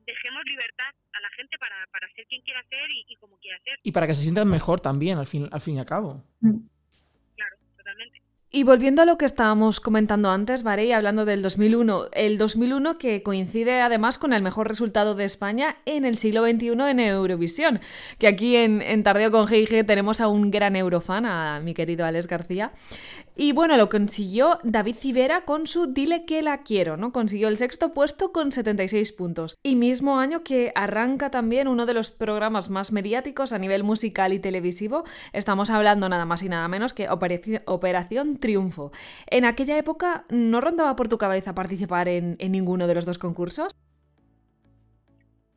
Speaker 5: dejemos libertad a la gente para, para ser quien quiera ser y, y como quiera ser.
Speaker 2: Y para que se sientan mejor también, al fin, al fin y al cabo.
Speaker 5: Totalmente.
Speaker 3: Y volviendo a lo que estábamos comentando antes, Vare, y hablando del 2001, el 2001 que coincide además con el mejor resultado de España en el siglo XXI en Eurovisión, que aquí en, en Tardeo con GIG tenemos a un gran eurofan, a mi querido Alex García. Y bueno, lo consiguió David Civera con su Dile que la quiero, ¿no? Consiguió el sexto puesto con 76 puntos. Y mismo año que arranca también uno de los programas más mediáticos a nivel musical y televisivo, estamos hablando nada más y nada menos que Operaci- Operación Triunfo. En aquella época, ¿no rondaba por tu cabeza participar en, en ninguno de los dos concursos?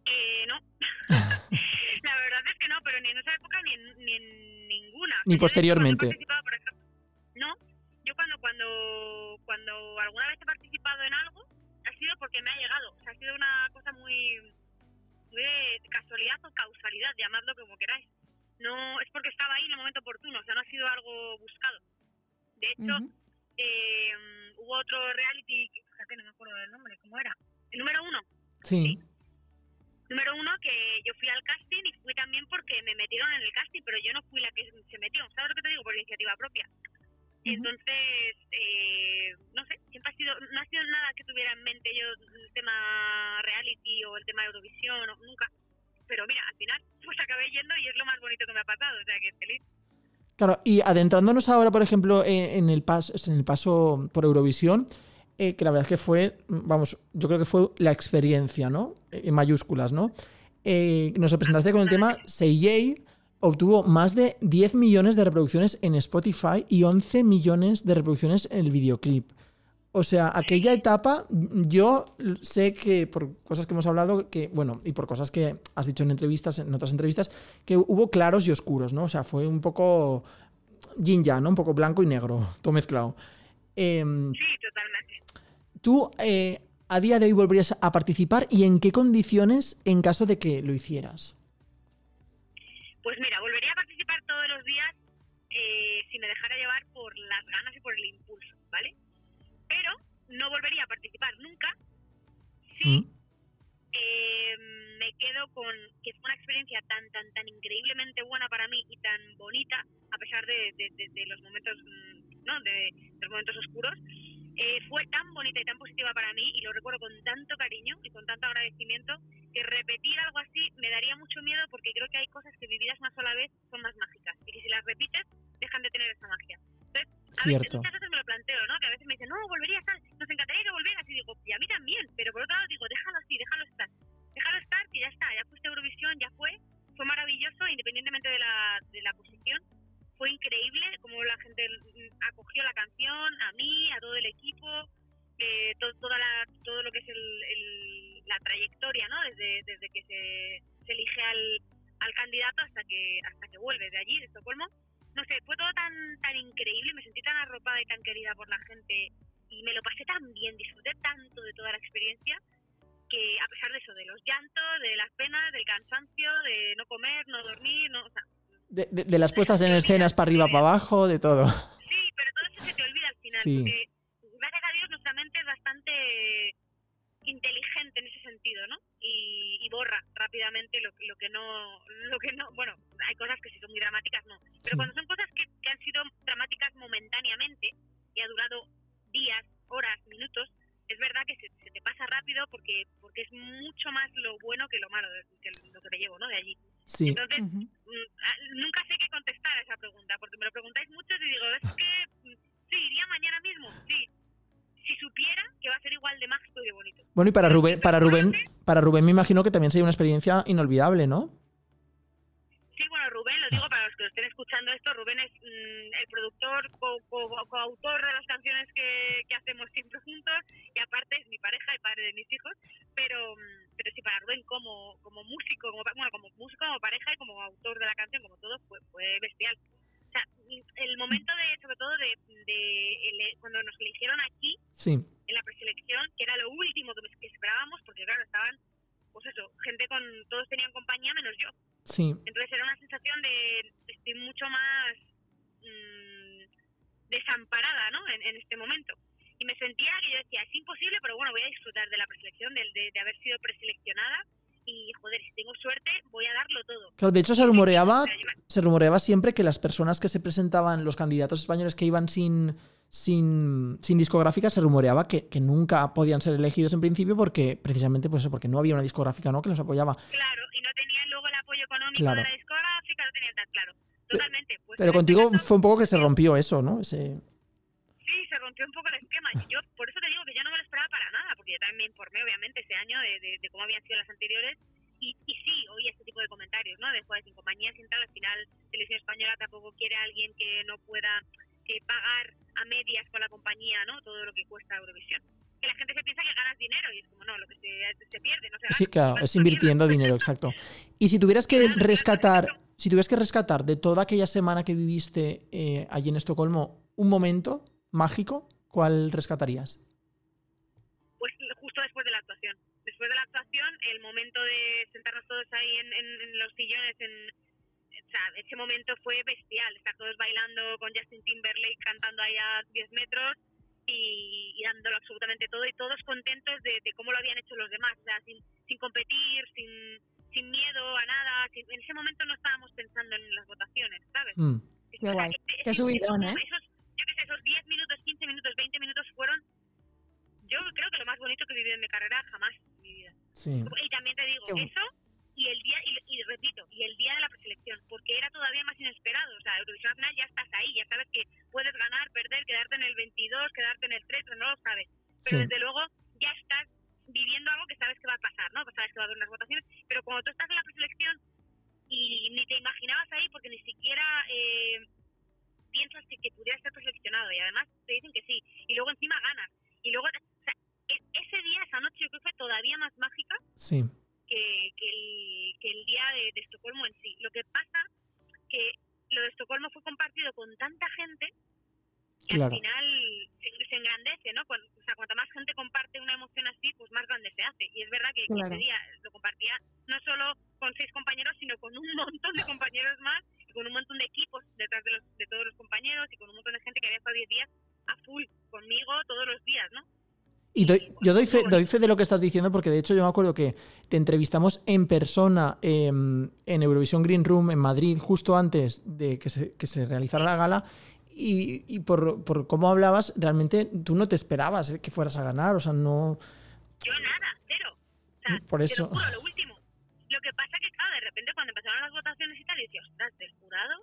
Speaker 5: Eh, no. [laughs] la verdad es que no, pero ni en esa época ni en, ni en ninguna.
Speaker 2: Ni posteriormente.
Speaker 5: Cuando, cuando, alguna vez he participado en algo, ha sido porque me ha llegado. O sea, ha sido una cosa muy, muy de casualidad o causalidad, llamadlo como queráis. No, es porque estaba ahí en el momento oportuno, o sea, no ha sido algo buscado. De hecho, eh, hubo otro reality, que, fíjate, no me acuerdo del nombre, ¿cómo era? El número uno.
Speaker 2: Sí.
Speaker 5: Número uno, que yo fui al casting y fui también porque me metieron en el casting, pero yo no fui la que se metió. ¿Sabes lo que te digo? Por iniciativa propia. Entonces, eh, no sé, siempre ha sido, no ha sido nada que tuviera en mente yo el tema reality o el tema de Eurovisión, o- nunca. Pero mira, al final, pues acabé yendo y es lo más bonito que me ha pasado, o sea que feliz.
Speaker 2: Claro, y adentrándonos ahora, por ejemplo, en, en el, paso, en el paso por Eurovisión, eh, que la verdad es que fue, vamos, yo creo que fue la experiencia, ¿no? En mayúsculas, ¿no? Eh, nos representaste con el tema Seiyei, obtuvo más de 10 millones de reproducciones en Spotify y 11 millones de reproducciones en el videoclip. O sea, aquella etapa, yo sé que por cosas que hemos hablado, que, bueno, y por cosas que has dicho en entrevistas, en otras entrevistas, que hubo claros y oscuros, ¿no? O sea, fue un poco yin yang, ¿no? Un poco blanco y negro, [laughs] todo mezclado. Em,
Speaker 5: Sí, totalmente.
Speaker 2: ¿Tú eh, a día de hoy volverías a participar y en qué condiciones en caso de que lo hicieras?
Speaker 5: Pues mira, volvería a participar todos los días eh, si me dejara llevar por las ganas y por el impulso, ¿vale? Pero no volvería a participar nunca si
Speaker 2: Mm.
Speaker 5: eh, me quedo con que fue una experiencia tan, tan, tan increíblemente buena para mí y tan bonita, a pesar de, de- de- de los momentos, mm, ¿no? De, de los momentos oscuros. eh, fue tan bonita y tan positiva para mí y lo recuerdo con tanto cariño y con tanto agradecimiento que repetir algo así me daría mucho miedo porque creo que hay cosas que vividas una sola vez son más mágicas y que si las repites dejan de tener esa magia. Entonces, a veces, muchas veces me lo planteo, ¿no? Que a veces me dicen, no, volvería a estar, nos encantaría que volvieras y digo, y a mí también, pero por otro lado digo, déjalo así, déjalo estar, déjalo estar que ya está, ya fuiste Eurovisión, ya fue, fue maravilloso independientemente de la, de la posición, fue increíble como la gente acogió la canción, a mí, a todo el equipo, eh, to- toda la, todo lo que es el, el- la trayectoria, ¿no? Desde, desde que se, se elige al, al candidato hasta que hasta que vuelve de allí, de Estocolmo. No sé, fue todo tan tan increíble, me sentí tan arropada y tan querida por la gente y me lo pasé tan bien, disfruté tanto de toda la experiencia que a pesar de eso, de los llantos, de las penas, del cansancio, de no comer, no dormir, no, o sea,
Speaker 2: De, de- de las puestas en escenas para arriba, para abajo, de todo.
Speaker 5: Sí, pero todo eso se te olvida al final.
Speaker 2: Sí.
Speaker 5: Porque, gracias a Dios, nuestra mente es bastante inteligente en ese sentido, ¿no? Y, y borra rápidamente lo, lo que no, lo que no, bueno, hay cosas que sí son muy dramáticas, no. Pero
Speaker 2: Sí.
Speaker 5: cuando son cosas que, que han sido dramáticas momentáneamente y ha durado días, horas, minutos, es verdad que se, se te pasa rápido porque porque es mucho más lo bueno que lo malo, que lo que te llevo, ¿no? De allí.
Speaker 2: Sí.
Speaker 5: Entonces, mm, ah, nunca sé qué contestar a esa pregunta, porque me lo preguntáis mucho y digo, es que mm, sí, iría mañana mismo, sí. Si supiera que va a ser igual de mágico y de bonito.
Speaker 2: Bueno, y para Rubén, para Rubén, para Rubén me imagino que también sería una experiencia inolvidable, ¿no?
Speaker 5: Sí, bueno, Rubén, lo digo para los que lo estén escuchando esto, Rubén es mm, el productor, co- co- coautor de las canciones que, que hacemos siempre juntos y aparte es mi pareja y padre de mis hijos, pero mm, pero sí, para Rubén como, como músico, como, bueno, como músico, como pareja y como autor de la canción, como todo, fue, fue bestial. Sea, el momento de, sobre todo de, de cuando nos eligieron aquí,
Speaker 2: Sí.
Speaker 5: en la preselección, que era lo último que, esperábamos, porque claro, estaban, pues eso, gente con, todos tenían compañía menos yo.
Speaker 2: Sí.
Speaker 5: Entonces era una sensación de estoy mucho más mm, desamparada ¿no? en, en este momento. Y me sentía que yo decía, es imposible, pero bueno, voy a disfrutar de la preselección, de, de, de haber sido preseleccionada. Y joder, si tengo suerte, voy a darlo todo.
Speaker 2: Claro, de hecho se rumoreaba, se rumoreaba siempre que las personas que se presentaban, los candidatos españoles que iban sin, sin, sin discográfica, se rumoreaba que, que nunca podían ser elegidos en principio porque, precisamente, pues eso, porque no había una discográfica ¿no? que los apoyaba.
Speaker 5: Claro, y no tenían luego el apoyo económico
Speaker 2: Claro.
Speaker 5: de la discográfica, no tenían tan claro. Totalmente. Pues
Speaker 2: Pero
Speaker 5: este
Speaker 2: contigo
Speaker 5: caso-
Speaker 2: fue un poco que se rompió eso, ¿no? Ese...
Speaker 5: Sí, se rompió un poco el esquema. Y yo, por eso te digo que yo no me lo esperaba para nada, porque yo también me informé, obviamente, ese año de, de- de cómo habían sido las anteriores. Y, y sí, oí este tipo de comentarios, ¿no? De joder, sin compañía, sin tal, al final, Televisión Española tampoco quiere a alguien que no pueda eh, pagar a medias con la compañía, ¿no? Todo lo que cuesta Eurovisión. Que la gente se piensa que ganas dinero y es como, no, lo que se, se pierde, no se gana.
Speaker 2: Sí, claro, es invirtiendo dinero, exacto. Y si tuvieras que
Speaker 5: Claro,
Speaker 2: rescatar, si tuvieras que rescatar de toda aquella semana que viviste eh, allí en Estocolmo un momento mágico, ¿cuál rescatarías?
Speaker 5: pues justo después de la actuación. Después de la actuación, el momento de sentarnos todos ahí en, en- en los sillones, en, o sea, ese momento fue bestial. Estar todos bailando con Justin Timberlake, cantando ahí a 10 metros y, y dándolo absolutamente todo y todos contentos de, de cómo lo habían hecho los demás. O sea, sin, sin competir, sin, sin miedo a nada. sin- en ese momento no estábamos pensando en las votaciones, ¿sabes?
Speaker 2: Mm,
Speaker 3: Qué
Speaker 5: O sea,
Speaker 3: guay. Qué subidón, ¿eh?
Speaker 5: esos- esos 10 minutos, 15 minutos, 20 minutos fueron, yo creo que lo más bonito que he vivido en mi carrera jamás en mi vida.
Speaker 2: sí.
Speaker 5: Y también te digo,
Speaker 3: bueno.
Speaker 5: eso y el día, y, y repito, y el día de la preselección, porque era todavía más inesperado. O sea, Eurovisión al final ya estás ahí, ya sabes que puedes ganar, perder, quedarte en el 22, quedarte en el 3, no lo sabes. Pero
Speaker 2: Sí.
Speaker 5: desde luego ya estás viviendo algo que sabes que va a pasar, ¿no? Pues sabes que va a haber unas votaciones, pero cuando tú estás en la preselección y ni te imaginabas ahí porque ni siquiera eh, piensas que, que pudieras ser preseleccionado y además te dicen que sí y luego encima ganas Y luego, o sea, e- ese día, esa noche, yo creo que fue todavía más mágica
Speaker 2: Sí.
Speaker 5: que, que el, que el día de, de Estocolmo en sí. Lo que pasa que lo de Estocolmo fue compartido con tanta gente que
Speaker 2: Claro.
Speaker 5: al final se, se engrandece, ¿no? Cuan- o sea, cuanta más gente comparte una emoción así, pues más grande se hace. Y es verdad que
Speaker 3: Claro.
Speaker 5: ese día lo compartía no solo con seis compañeros, sino con un montón de [laughs] compañeros más y con un montón de equipos detrás de, los, de todos los compañeros y con un montón de gente que había estado 10 días a full conmigo todos los días, ¿no?
Speaker 2: Y doy- yo doy fe, doy fe de lo que estás diciendo porque de hecho yo me acuerdo que te entrevistamos en persona em, en Eurovisión Green Room en Madrid justo antes de que se, que se realizara la gala y, y por, por cómo hablabas realmente tú no te esperabas eh, que fueras a ganar, o sea, no...
Speaker 5: Yo nada, cero. O sea,
Speaker 2: Por
Speaker 5: te
Speaker 2: eso.
Speaker 5: lo juro, lo último. Lo que pasa que, claro, de repente cuando empezaron las votaciones y tal, y decía, ostras, del jurado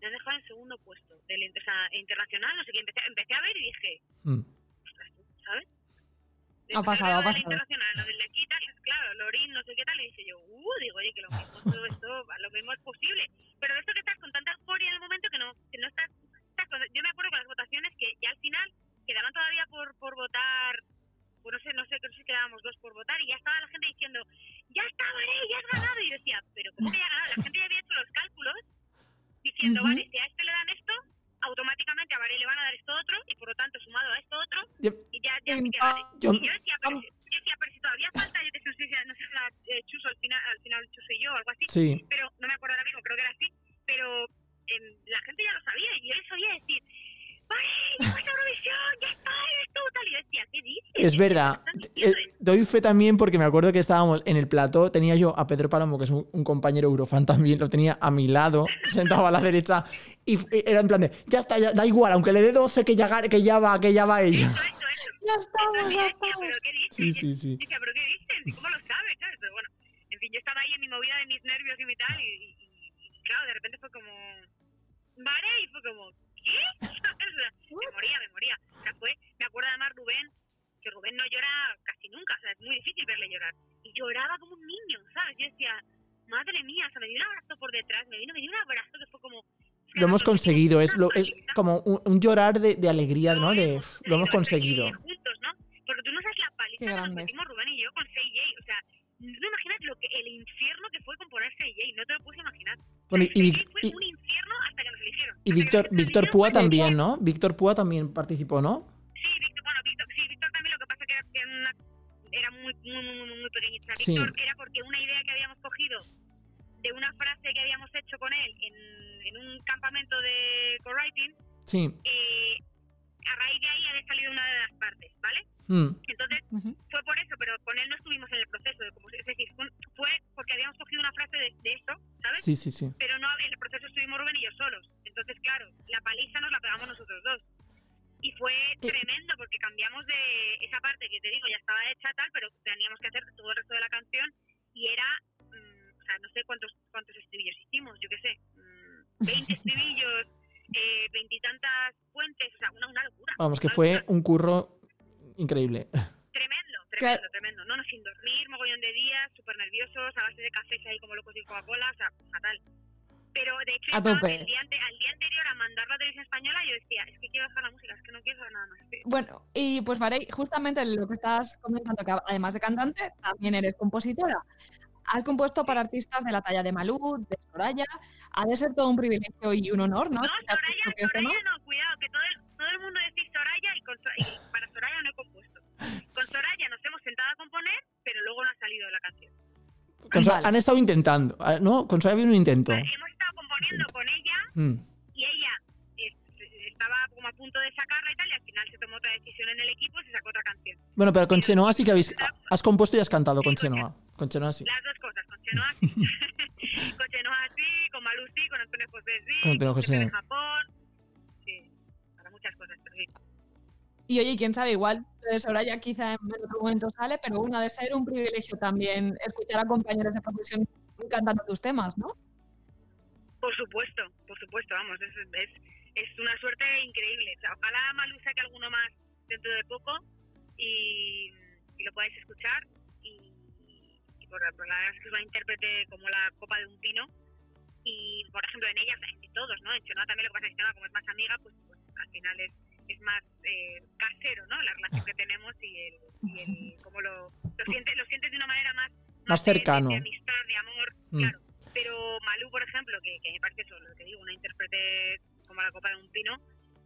Speaker 5: me has dejado en segundo puesto. Del inter- o sea, internacional, no sé qué. Empecé, empecé a ver y dije,
Speaker 2: mm,
Speaker 5: ostras, ¿sabes?
Speaker 3: Ha pasado, ha pasado.
Speaker 5: internacional, lo del tal, y claro, Lorín, no sé qué tal, y dije yo, uh, digo, oye, que lo mismo, todo esto, lo mismo es posible. Pero de esto que estás con tanta euforia en el momento que no, que no estás, estás con- yo me acuerdo con las votaciones que ya al final quedaban todavía por, por votar, pues no sé, no sé, creo que quedábamos dos por votar, y ya estaba la gente diciendo, ya está, vale, ya has ganado, y yo decía, pero ¿cómo que ya has ganado? La gente ya había hecho los cálculos, diciendo, vale, si a este le dan esto, automáticamente a Varey le van a dar esto otro, y por lo tanto, sumado a esto otro,
Speaker 2: Yo-
Speaker 5: y ya, ya me queda.
Speaker 3: ah,
Speaker 2: yo-
Speaker 5: Y yo decía, pero, si- yo decía, pero si todavía falta, yo sé, no sé si- no sé era eh, Chuso al final, al final Chuso y yo, o algo así,
Speaker 2: sí,
Speaker 5: pero no me acuerdo ahora mismo, creo que era así, pero em, la gente ya lo sabía, y yo les oía decir, y
Speaker 2: es verdad.
Speaker 5: ¿Qué están
Speaker 2: Eh,
Speaker 5: diciendo?
Speaker 2: doy fe también porque me acuerdo que estábamos en el plató, tenía yo a Pedro Palomo, que es un, un compañero eurofan también, lo tenía a mi lado, [laughs] sentado a la derecha, y f- era en plan de, ya está, ya, da igual, aunque le dé 12 que ya, que ya va, que ya va ella.
Speaker 5: Eso, eso, eso. [laughs]
Speaker 3: Ya estamos, ya estamos.
Speaker 5: ¿pero qué dices?
Speaker 2: Sí, sí, sí.
Speaker 5: Decía, ¿pero qué dices? ¿Y cómo lo sabes? ¿Sabes? Pero bueno, en fin, yo estaba ahí en mi movida de mis nervios y mi tal, y, y- y, claro, de repente fue como, vale, y fue como, ¿qué? [laughs] Me moría, me moría. O sea, fue, me acuerdo además Rubén, que Rubén no llora casi nunca, o sea, es muy difícil verle llorar. Y lloraba como un niño, ¿sabes? Yo decía, madre mía, o sea, me dio un abrazo por detrás, me vino, me dio un abrazo que fue como...
Speaker 2: Lo hemos conseguido, es, lo, es como un, un llorar de, de alegría, ¿no? De, "Uf, lo hemos conseguido.
Speaker 5: Juntos, ¿no? Porque tú no sabes la paliza
Speaker 3: Qué
Speaker 5: que nos
Speaker 3: grandes.
Speaker 5: metimos Rubén y yo con 6J. O sea, no imaginas lo que, el infierno que fue componer 6J. No te lo puedes imaginar.
Speaker 2: Bueno, y,
Speaker 5: 6J
Speaker 2: Vic-
Speaker 5: fue
Speaker 2: y-
Speaker 5: un infierno hasta que nos eligieron.
Speaker 2: y
Speaker 5: Hasta que
Speaker 2: Víctor, Víctor Púa
Speaker 5: fue-
Speaker 2: también, ¿no? Víctor Púa también participó, ¿no?
Speaker 5: Sí, Víctor, bueno, Víctor, sí, Víctor también lo que pasa que era, que era, una- era muy, muy, muy, muy, muy pequeñita.
Speaker 2: Sí.
Speaker 5: Víctor era porque una idea que habíamos cogido de una frase que habíamos hecho con él en, en un campamento de co-writing,
Speaker 2: Sí.
Speaker 5: eh, a raíz de ahí había salido una de las partes, ¿vale?
Speaker 2: Mm,
Speaker 5: Entonces, fue por eso, pero con él no estuvimos en el proceso. de como- es decir, fue, porque habíamos cogido una frase de, de eso, ¿sabes?
Speaker 2: sí, sí, sí.
Speaker 5: Pero no en el proceso estuvimos Rubén y yo solos. Entonces, claro, la paliza nos la pegamos nosotros dos. Y fue
Speaker 3: Sí.
Speaker 5: tremendo porque cambiamos de esa parte que te digo, ya estaba hecha tal, pero teníamos que hacer todo el resto de la canción y era, mm, o sea, no sé cuántos cuántos estribillos hicimos, yo qué sé, mm, 20 [laughs] estribillos, eh, veintitantas puentes, o sea, una, una locura.
Speaker 2: Vamos, que
Speaker 5: Una
Speaker 2: fue
Speaker 5: locura.
Speaker 2: un curro increíble. [laughs]
Speaker 5: Tremendo, tremendo, tremendo. No, no, sin dormir, mogollón de días, súper nerviosos, a base de cafés ahí como locos y Coca-Cola, o sea, fatal. Pero de hecho,
Speaker 3: A
Speaker 5: yo estaba-
Speaker 3: tope.
Speaker 5: El, día ante- al día anterior a mandar la televisión española, yo decía, es que quiero dejar la música, es que no quiero hacer nada más.
Speaker 3: Bueno, y pues Marey, justamente lo que estás comentando, que además de cantante, también eres compositora. Has compuesto para artistas de la talla de Malú, de Soraya. Ha de ser todo un privilegio y un honor, ¿no?
Speaker 5: No, Soraya. Soraya no, cuidado, que todo el, todo el mundo decís Soraya y, con, y para Soraya no he compuesto. Con Soraya nos hemos sentado a componer, pero luego no ha salido la canción.
Speaker 2: Con Sora-
Speaker 3: Vale.
Speaker 2: Han estado intentando, ah, ¿no? Con Sora ha habido un intento.
Speaker 5: Hemos estado componiendo con ella
Speaker 2: Mm,
Speaker 5: y ella estaba como a punto de sacarla y tal, y al final se tomó otra decisión en el equipo y se sacó otra canción.
Speaker 2: Bueno, pero con Chenoa sí que habéis... Has compuesto y has cantado con
Speaker 5: Sí, con
Speaker 2: Chenoa. Con Chenoa sí.
Speaker 5: Las dos cosas, con Chenoa sí. [laughs] con Chenoa sí, con Malú sí, con Antonio José sí,
Speaker 2: Con Antonio José.
Speaker 5: De Japón, sí, para muchas cosas, pero sí.
Speaker 3: Y oye, quién sabe, igual de Soraya quizá en otro momento sale, pero bueno, ha de ser un privilegio también escuchar a compañeros de profesión cantando tus temas, ¿no?
Speaker 5: Por supuesto, por supuesto, vamos, es, es, es una suerte increíble. O sea, ojalá Malú saque alguno más dentro de poco y, y lo podáis escuchar. Y, y por, por la verdad es que es una intérprete como la copa de un pino. Y, por ejemplo, en ella, en todos, ¿no? En Chenoa también lo que pasa es que como es más amiga, pues, pues al final es, es más eh, casero, ¿no? La relación que tenemos y el, y el cómo lo, lo sientes, lo sientes de una manera más,
Speaker 2: Más
Speaker 5: de- de-
Speaker 2: cercano.
Speaker 5: De, amistad, de amor,
Speaker 2: Mm.
Speaker 5: claro. Pero Malú, por ejemplo, que, que me parece eso, lo que digo, una intérprete como la copa de un pino,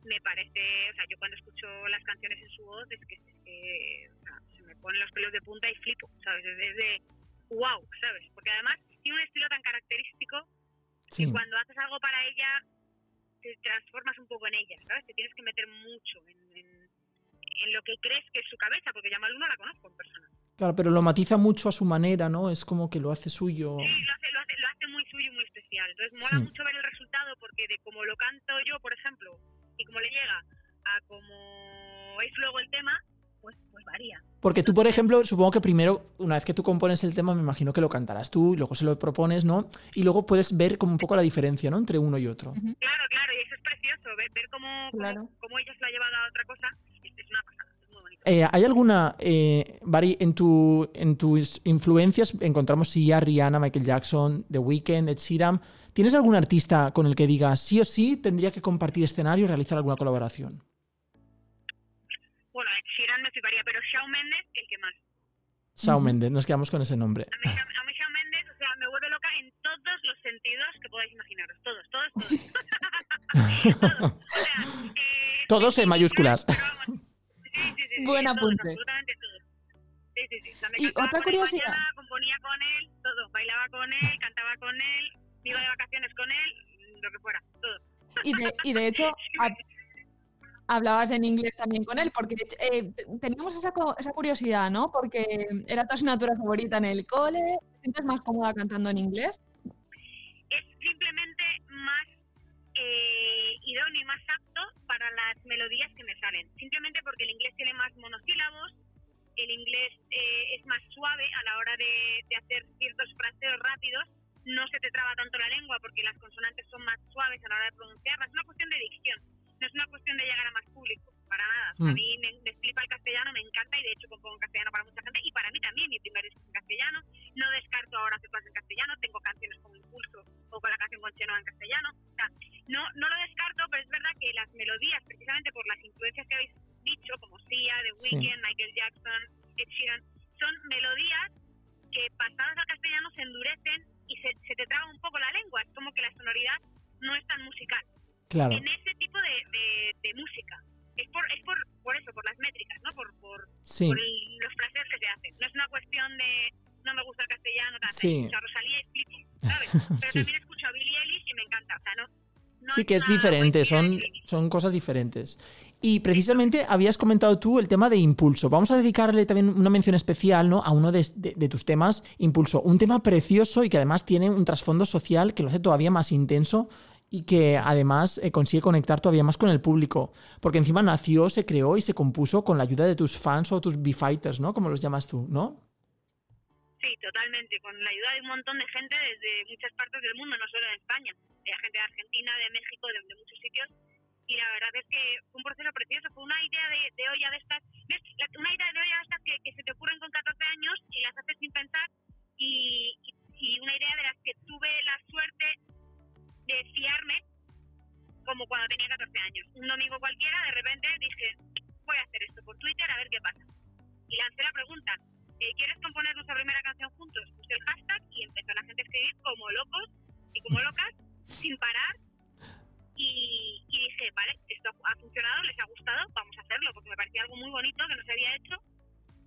Speaker 5: me parece, o sea, yo cuando escucho las canciones en su voz es que, es que, o sea, se me ponen los pelos de punta y flipo, ¿sabes? Es, de wow, ¿sabes? Porque además tiene un estilo tan característico
Speaker 2: Sí.
Speaker 5: que cuando haces algo para ella te transformas un poco en ella, ¿sabes? Te tienes que meter mucho en, en- en lo que crees que es su cabeza, porque ya Malú no la conozco en persona.
Speaker 2: Claro, pero lo matiza mucho a su manera, ¿no? Es como que lo hace suyo.
Speaker 5: Sí, lo hace, lo hace, lo hace muy suyo y muy especial. Entonces mola
Speaker 2: Sí.
Speaker 5: mucho ver el resultado porque de como lo canto yo, por ejemplo, y como le llega a como es luego el tema, pues, pues varía.
Speaker 2: Porque tú, por ejemplo, supongo que primero, una vez que tú compones el tema, me imagino que lo cantarás tú y luego se lo propones, ¿no? Y luego puedes ver como un poco la diferencia, ¿no? Entre uno y otro.
Speaker 5: Claro, claro, y eso es precioso, ver, ver cómo, cómo,
Speaker 3: Claro.
Speaker 5: cómo ella se lo ha llevado a otra cosa, es, es una pasada.
Speaker 2: Eh, ¿Hay alguna, eh, Bari, en, tu, en tus influencias encontramos Sia, Rihanna, Michael Jackson, The Weeknd, Ed Sheeran? ¿Tienes algún artista con el que digas sí o sí tendría que compartir escenario y realizar alguna colaboración?
Speaker 5: Bueno, Ed Sheeran me fliparía, pero Shawn Mendes, el que más.
Speaker 2: Shawn Mendes, nos quedamos con ese nombre.
Speaker 5: A mí, Shawn- a mí Shawn Mendes, o sea, me vuelve loca en todos los sentidos que podáis imaginaros. Todos, todos, todos. [laughs] [laughs] todos. O sea, eh,
Speaker 2: Todos en mayúsculas.
Speaker 5: pero vamos, sí, sí, sí, sí,
Speaker 3: Buen apunte.
Speaker 5: absolutamente todos. Sí, sí, sí.
Speaker 3: Y otra curiosidad.
Speaker 5: mañana, componía con él, todo. Bailaba con él, cantaba con él, me iba de vacaciones con él, lo que fuera, todo.
Speaker 3: Y de, y de hecho, [laughs] hab- hablabas en inglés también con él, porque eh, teníamos esa, esa curiosidad, ¿no? Porque era tu asignatura favorita en el cole, ¿te sientes más cómoda cantando en inglés?
Speaker 5: es simplemente más eh, idóneo y más apto para las melodías que me salen. Simplemente porque el inglés tiene más monosílabos, el inglés eh, es más suave a la hora de, de hacer ciertos fraseos rápidos, no se te traba tanto la lengua porque las consonantes son más suaves a la hora de pronunciarlas. Es una cuestión de dicción, no es una cuestión de llegar a más público, para nada. Sea,
Speaker 2: Mm.
Speaker 5: A mí me, me flipa el castellano, me encanta y de hecho compongo en castellano para mucha gente y para mí también, mi primer disco es en castellano. No descarto ahora hacer cosas en castellano, tengo canciones como Impulso o con la canción con Chenoa en castellano. O sea, no, no lo descarto, pero es verdad que las melodías, precisamente por las influencias que habéis dicho, como Sia, The
Speaker 2: Sí.
Speaker 5: Weeknd, Michael Jackson, Ed Sheeran, son melodías que pasadas al castellano se endurecen y se, se te traba un poco la lengua. Es como que la sonoridad no es tan musical.
Speaker 2: Claro.
Speaker 5: En ese tipo de, de- de música. Es por, es por, por eso, por las métricas, ¿no? Por, por,
Speaker 2: Sí.
Speaker 5: por el- los fraseos que se hacen. No es una cuestión de no me gusta el castellano, tal.
Speaker 2: Sí.
Speaker 5: Escucho a Rosalía y flipo, ¿sabes? [laughs] Pero
Speaker 2: Sí.
Speaker 5: también escucho a Billie Eilish y me encanta. O sea, no. no
Speaker 2: Sí, que es diferente, son, son cosas diferentes. Y precisamente habías comentado tú el tema de Impulso. Vamos a dedicarle también una mención especial ¿no? a uno de, de- de tus temas, Impulso. Un tema precioso y que además tiene un trasfondo social que lo hace todavía más intenso y que además eh, consigue conectar todavía más con el público. Porque encima nació, se creó y se compuso con la ayuda de tus fans o tus B-Fighters, ¿no? Como los llamas tú, ¿no?
Speaker 5: Sí, totalmente. Con la ayuda de un montón de gente desde muchas partes del mundo, no solo en España. De gente de Argentina, de México, de, de muchos sitios. Y la verdad es que fue un proceso precioso. Fue una idea de, de olla de estas. Una idea de olla de estas que, se te ocurren con 14 años y las haces sin pensar. Y- y una idea de las que tuve la suerte de como cuando tenía 14 años. Un domingo cualquiera, de repente dije, voy a hacer esto por Twitter a ver qué pasa. Y lancé la pregunta, eh, ¿quieres componer nuestra primera canción juntos? Puse el hashtag y empezó la gente a escribir como locos y como locas, sin parar. Y, y dije, vale, esto ha funcionado, les ha gustado, vamos a hacerlo, porque me parecía algo muy bonito que no se había hecho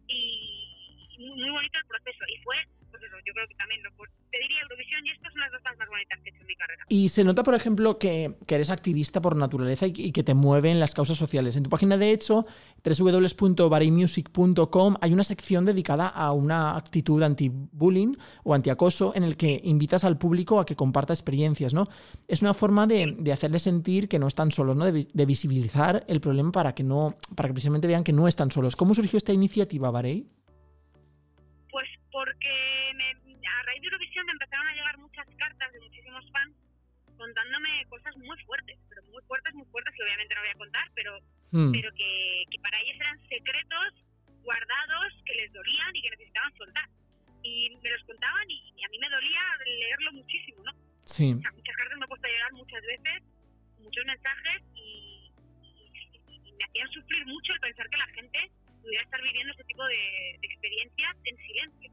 Speaker 5: y muy bonito el proceso. Y fue, pues eso, yo creo que también, lo, pues, te diría Eurovisión y esto son las dos más bonitas que he hecho en mi carrera.
Speaker 2: Y se nota, por ejemplo, que, que eres activista por naturaleza y, y que te mueven las causas sociales. En tu página, de hecho, www.baraymusic.com, hay una sección dedicada a una actitud anti-bullying o anti-acoso en el que invitas al público a que comparta experiencias, ¿no? Es una forma de, de hacerles sentir que no están solos, ¿no? De visibilizar el problema para que no, para que precisamente vean que no están solos. ¿Cómo surgió esta iniciativa, Barey?
Speaker 5: Porque me- a raíz de Eurovisión me empezaron a llegar muchas cartas de muchísimos fans contándome cosas muy fuertes, pero muy fuertes, muy fuertes, que obviamente no voy a contar, pero,
Speaker 2: Hmm.
Speaker 5: pero que, que para ellos eran secretos guardados que les dolían y que necesitaban soltar. Y me los contaban y, y a mí me dolía leerlo muchísimo, ¿no?
Speaker 2: Sí.
Speaker 5: O sea, muchas cartas me he puesto a llorar muchas veces, muchos mensajes y, y- y me hacían sufrir mucho el pensar que la gente pudiera estar viviendo este tipo de, de experiencias en silencio.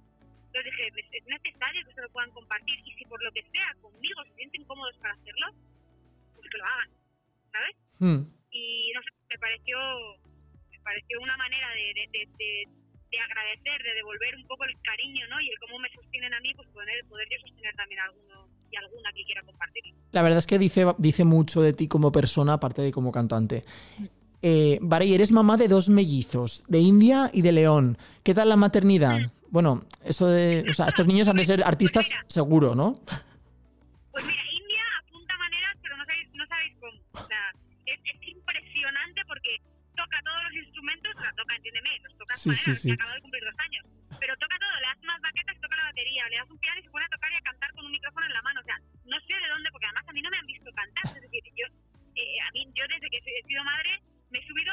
Speaker 5: Entonces dije, es, es necesario que se lo puedan compartir y si por lo que sea conmigo se sienten cómodos para hacerlo, pues que lo hagan, ¿sabes?
Speaker 2: Hmm.
Speaker 5: y no sé, me pareció, me pareció una manera de, de, de, de- de agradecer, de devolver un poco el cariño, ¿no? Y el cómo me sostienen a mí, pues poder, poder yo sostener también a alguno y alguna que quiera compartir.
Speaker 2: La verdad es que dice, dice mucho de ti como persona, aparte de como cantante. Eh, Varey, eres mamá de dos mellizos, de India y de León. ¿Qué tal la maternidad? Bueno, eso de. O sea, estos niños han de ser artistas seguro, ¿no?
Speaker 5: Pues mira, India apunta maneras, pero no sabéis, no sabéis cómo. O sea, es, es impresionante porque toca todos los instrumentos, sea, toca, entiéndeme, los toca
Speaker 2: Sí,
Speaker 5: manera,
Speaker 2: sí,
Speaker 5: que
Speaker 2: sí.
Speaker 5: acaba de cumplir dos años. Pero toca todo, le das unas baquetas y toca la batería, le das un piano y se pone a tocar y a cantar con un micrófono en la mano. O sea, no sé de dónde, porque además a mí no me han visto cantar. Es decir, yo, eh, a mí, yo desde que he sido madre me he subido,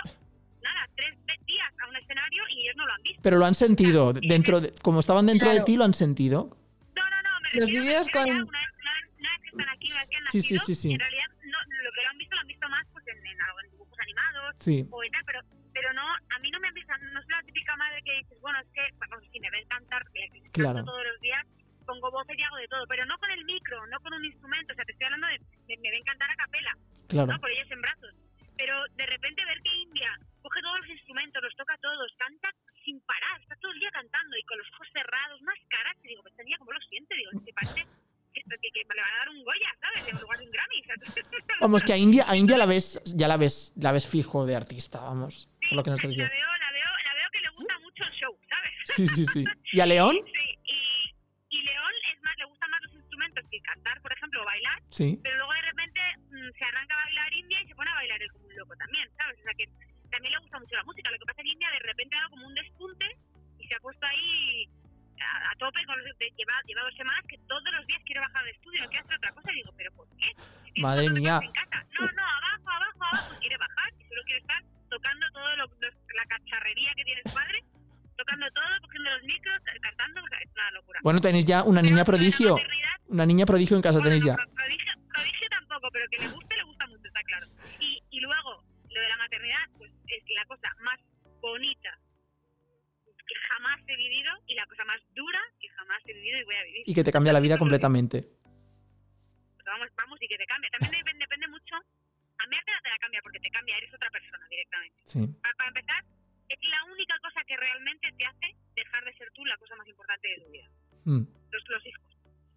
Speaker 5: nada, tres días a un escenario y ellos no lo han visto.
Speaker 2: Pero lo han sentido. Dentro de- como estaban dentro de
Speaker 3: Claro.
Speaker 2: ti, lo han sentido.
Speaker 5: No, no, no, me
Speaker 3: Los
Speaker 5: refiero, me
Speaker 3: vídeos con-
Speaker 5: Una vez, una vez- una vez que están aquí, una vez que han
Speaker 2: Sí, sí,
Speaker 5: nacido,
Speaker 2: sí, sí.
Speaker 5: En realidad, no, lo que lo han visto lo han visto más pues, en, en, algo- en dibujos animados
Speaker 2: Sí.
Speaker 5: o en tal, pero, pero no, a mí no me han visto, no soy la típica madre que dices, bueno, es que, bueno, si me ven cantar, que que
Speaker 2: Claro.
Speaker 5: todos los días, pongo voces y hago de todo, pero no con el micro, no con un instrumento, o sea, te estoy hablando de, de- me ven cantar a capela,
Speaker 2: Claro.
Speaker 5: ¿no? Por ellos en brazos. Pero de repente ver que India coge todos los instrumentos, los toca todos, canta sin parar, está todo el día cantando y con los ojos cerrados, unas caras, y digo, pues esta niña, ¿cómo lo siente? Digo, es que parece que, que, le van a dar un Goya, ¿sabes? En lugar de un Grammy. [laughs]
Speaker 2: Vamos, que a India, a India la ves, ya la ves, la ves fijo de artista, vamos.
Speaker 5: Sí,
Speaker 2: Por lo que nos
Speaker 5: la veo, la veo, la veo que le gusta mucho el show, ¿sabes?
Speaker 2: Sí, sí, sí. [laughs] ¿Y a León?
Speaker 5: Sí, y, y León que cantar, por ejemplo, o bailar,
Speaker 2: Sí.
Speaker 5: pero luego de repente mm, se arranca a bailar India y se pone a bailar él como un loco también, ¿sabes? O sea que también le gusta mucho la música. Lo que pasa es que India de repente ha dado como un despunte y se ha puesto ahí a, a tope con los, de, lleva, lleva dos semanas que todos los días quiere bajar al estudio, no quiere hacer otra cosa. Y digo, ¿pero por qué? Si
Speaker 2: Madre mía.
Speaker 5: cosas en casa. No, no, abajo, abajo, abajo. Quiere bajar y solo quiere estar tocando lo- la cacharrería que tiene su padre, tocando todo, cogiendo los micros, cantando. O sea, es una locura.
Speaker 2: Bueno, tenéis ya una niña prodigio. Una niña prodigio en casa
Speaker 5: bueno,
Speaker 2: tenéis ya.
Speaker 5: pro- prodigio, prodigio tampoco, pero que le guste, le gusta mucho, está claro. Y, y luego, lo de la maternidad, pues es la cosa más bonita que jamás he vivido y la cosa más dura que jamás he vivido y voy a vivir.
Speaker 2: Y que te cambia la vida completamente.
Speaker 5: Vamos, vamos, y que te cambia. También depende, depende mucho. A mí te la, te la cambia porque te cambia, eres otra persona directamente.
Speaker 2: Sí.
Speaker 5: Para, para empezar, es la única cosa que realmente te hace dejar de ser tú la cosa más importante de tu vida.
Speaker 2: Mm.
Speaker 5: los, los hijos.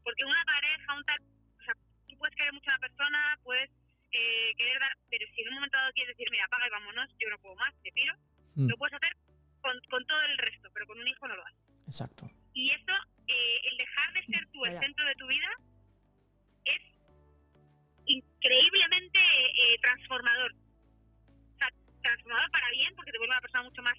Speaker 5: Porque una pareja, un tal, o sea, tú puedes querer mucho a una persona, puedes eh, querer dar, pero si en un momento dado quieres decir, mira, apaga y vámonos, yo no puedo más, te piro,
Speaker 2: Mm.
Speaker 5: lo puedes hacer con, con todo el resto, pero con un hijo no lo haces.
Speaker 2: Exacto.
Speaker 5: Y eso, eh, el dejar de ser tú el
Speaker 3: Vaya.
Speaker 5: centro de tu vida, es increíblemente eh, transformador. O sea, transformador para bien, porque te vuelve una persona mucho más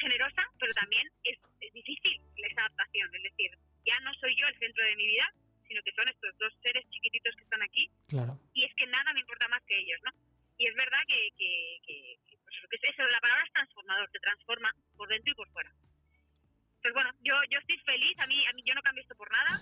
Speaker 5: generosa, pero también es, es difícil esa adaptación. Es decir, ya no soy yo el centro de mi vida, sino que son estos dos seres chiquititos que están aquí,
Speaker 2: Claro.
Speaker 5: y es que nada me importa más que ellos, ¿no? Y es verdad que, que, que, que, pues, que es eso, la palabra es transformador, te transforma por dentro y por fuera. Pues bueno, yo, yo estoy feliz, a mí, a mí yo no cambio esto por nada.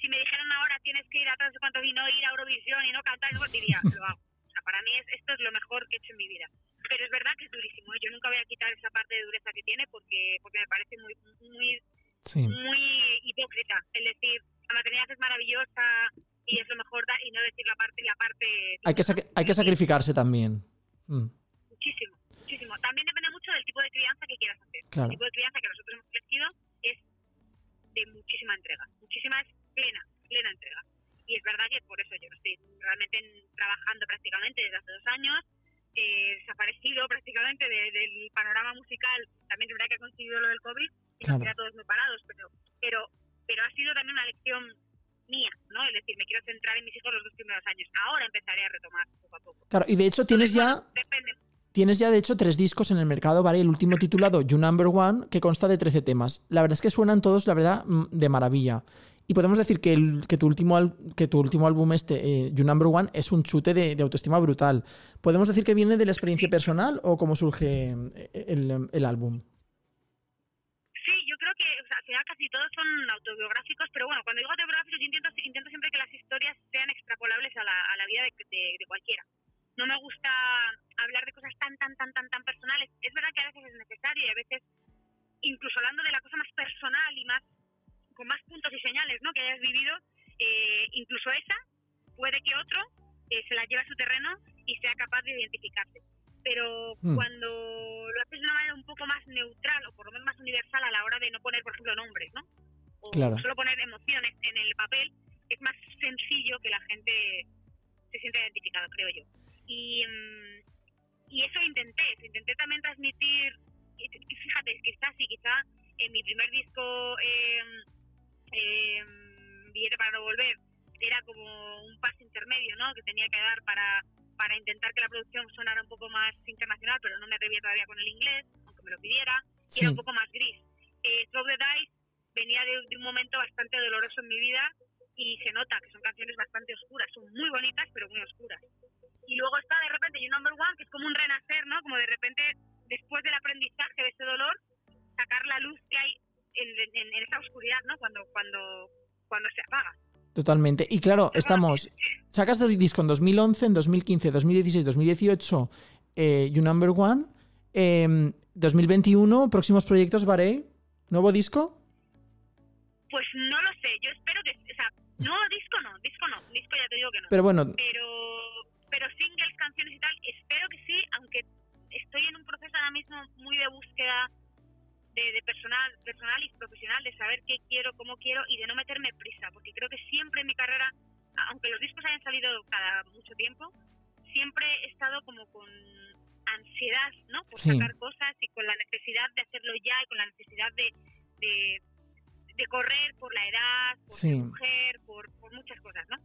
Speaker 5: Si me dijeran ahora tienes que ir a no sé cuántos y no ir a Eurovisión y no cantar, yo diría, lo hago. Para mí es, esto es lo mejor que he hecho en mi vida. Pero es verdad que es durísimo, ¿eh? yo nunca voy a quitar esa parte de dureza que tiene porque, porque me parece muy, muy
Speaker 2: Sí.
Speaker 5: muy hipócrita el decir la maternidad es maravillosa y es lo mejor da, y no decir la parte la parte
Speaker 2: Hay que, hay que sacrificarse también. Mm.
Speaker 5: muchísimo muchísimo también depende mucho del tipo de crianza que quieras hacer
Speaker 2: Claro.
Speaker 5: el tipo de crianza que nosotros hemos elegido es de muchísima entrega muchísima es plena plena entrega y es verdad que por eso yo estoy realmente en- trabajando prácticamente desde hace dos años eh, desaparecido prácticamente de- del panorama musical también es verdad que ha coincidido lo del COVID y
Speaker 2: Claro.
Speaker 5: nos queda todos muy parados pero pero pero ha sido también una lección mía, ¿no? Es decir, me quiero centrar en mis hijos los dos primeros años. Ahora empezaré a retomar poco a poco.
Speaker 2: Claro, y de hecho tienes ya,
Speaker 5: Bueno, depende.
Speaker 2: tienes ya de hecho tres discos en el mercado, ¿vale? El último titulado You Number One, que consta de 13 temas. La verdad es que suenan todos, la verdad, mm, de maravilla. Y podemos decir que, el- que, tu, último al- que tu último álbum, este, eh, You Number One, es un chute de, de autoestima brutal. ¿Podemos decir que viene de la experiencia personal o cómo surge eh, el, el álbum?
Speaker 5: Sí, yo creo que o sea, al final casi todos son autobiográficos, pero bueno, cuando digo autobiográficos yo intento, intento siempre que las historias sean extrapolables a la, a la vida de, de- de cualquiera. no me gusta hablar de cosas tan, tan, tan, tan, tan personales. Es verdad que a veces es necesario y a veces, incluso hablando de la cosa más personal y más con más puntos y señales ¿no? que hayas vivido, eh, incluso esa puede que otro eh, se la lleve a su terreno y sea capaz de identificarse. Pero
Speaker 2: Hmm.
Speaker 5: cuando lo haces de una manera un poco más neutral o por lo menos más universal a la hora de no poner, por ejemplo, nombres, ¿no? O
Speaker 2: Claro.
Speaker 5: solo poner emociones en el papel, es más sencillo que la gente se sienta identificada, creo yo. Y, mm, y eso intenté, intenté también transmitir, fíjate, quizás sí, quizá en mi primer disco, eh, eh, Billete para no volver, era como un paso intermedio, ¿no? Que tenía que dar para, para intentar que la producción sonara un poco más internacional, pero no me atrevía todavía con el inglés, aunque me lo pidiera, y
Speaker 2: Sí.
Speaker 5: era un poco más gris. Eh, Throw the Dice venía de, de un momento bastante doloroso en mi vida y se nota que son canciones bastante oscuras, son muy bonitas, pero muy oscuras. Y luego está de repente You Number One, que es como un renacer, ¿no? Como de repente, después del aprendizaje de ese dolor, sacar la luz que hay en, en- en esa oscuridad, ¿no? Cuando, cuando, cuando se apaga.
Speaker 2: Totalmente. Y claro, estamos. Sacas de disco en 2011, en 2015, 2016, 2018, eh, You Number One. Em, 2021, próximos proyectos, Varey. ¿Nuevo disco?
Speaker 5: Pues no lo sé, yo espero que, o sea, no, disco no, disco no, disco ya te digo que no.
Speaker 2: Pero bueno,
Speaker 5: pero pero singles, canciones y tal, espero que sí, aunque estoy en un proceso ahora mismo muy de búsqueda de, de personal, personal y profesional, de saber qué quiero, cómo quiero y de no meterme prisa, porque creo que siempre en mi carrera, aunque los discos hayan salido cada mucho tiempo, siempre he estado como con ansiedad, ¿no? Por
Speaker 2: Sí.
Speaker 5: sacar cosas y con la necesidad de hacerlo ya y con la necesidad de, de, de correr por la edad, por
Speaker 2: Sí.
Speaker 5: ser mujer, por, por muchas cosas, ¿no?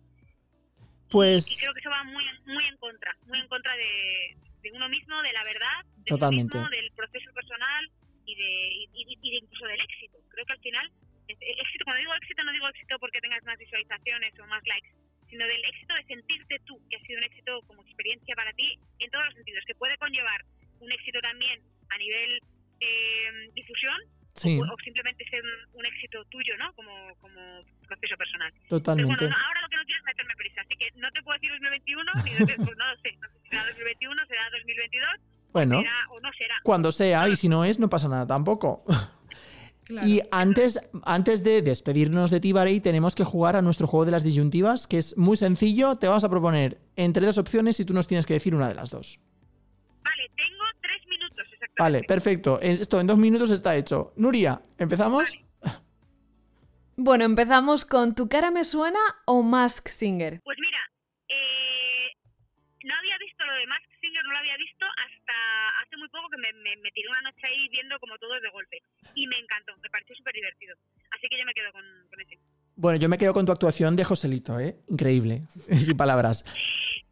Speaker 5: y
Speaker 2: pues.
Speaker 5: creo que eso va muy muy en contra muy en contra de, de uno mismo de la verdad de
Speaker 2: Totalmente.
Speaker 5: uno mismo del proceso personal y de, y, y- de incluso del éxito creo que al final el éxito cuando digo éxito no digo éxito porque tengas más visualizaciones o más likes sino del éxito de sentirte tú que ha sido un éxito como experiencia para ti en todos los sentidos que puede conllevar un éxito también a nivel eh, difusión
Speaker 2: Sí,
Speaker 5: o, o simplemente ser un, un éxito tuyo no como como proceso personal pero
Speaker 2: totalmente.
Speaker 5: bueno, no, ahora lo que no quiero es meterme prisa, así que no te puedo decir 2021, ni [laughs] pues no lo sé. No sé si será 2021, será 2022,
Speaker 2: Bueno,
Speaker 5: será o no será.
Speaker 2: cuando sea, y si no es, no pasa nada tampoco. [laughs]
Speaker 3: Claro.
Speaker 2: Y antes, antes de despedirnos de ti, Varey, tenemos que jugar a nuestro juego de las disyuntivas, que es muy sencillo. Te vamos a proponer entre dos opciones y tú nos tienes que decir una de las dos.
Speaker 5: Vale, tengo tres minutos exactamente.
Speaker 2: Vale, perfecto. Esto en dos minutos está hecho. Nuria, ¿empezamos? [laughs]
Speaker 3: Bueno, empezamos con ¿Tu cara me suena o Mask Singer?
Speaker 5: Pues mira, eh, no había lo de Mask Singer, no lo había visto hasta hace muy poco que me, me, me tiré una noche ahí viendo como todo de golpe. Y me encantó, me pareció súper divertido. Así que yo me quedo con, con ese.
Speaker 2: Bueno, yo me quedo con tu actuación de Joselito, ¿eh? Increíble. [laughs] Sin palabras.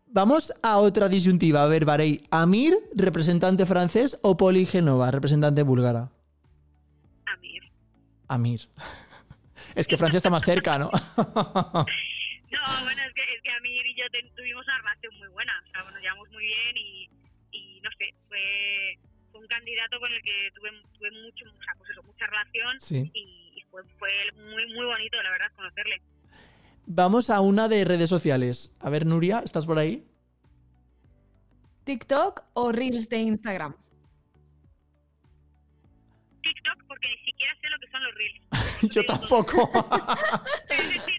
Speaker 2: Vamos a otra disyuntiva. A ver, Varey. Amir, representante francés, o Poli Genova, representante búlgara.
Speaker 5: A mí.
Speaker 2: Amir. [laughs] Es que Francia está más cerca, ¿no? [laughs]
Speaker 5: No, bueno, es que, es que Amir y yo ten- tuvimos una relación muy buena. O sea, bueno, llevamos muy bien y, y no sé, fue, fue un candidato con el que tuve, tuve mucho, o sea, pues eso, mucha relación
Speaker 2: Sí.
Speaker 5: y, y fue, fue muy, muy bonito, la verdad, conocerle.
Speaker 2: Vamos a una de redes sociales. A ver, Nuria, ¿estás por ahí?
Speaker 3: ¿TikTok o Reels de Instagram?
Speaker 5: TikTok, porque ni siquiera sé lo que son los reels. [laughs]
Speaker 2: Yo tampoco. [laughs]
Speaker 5: Es decir,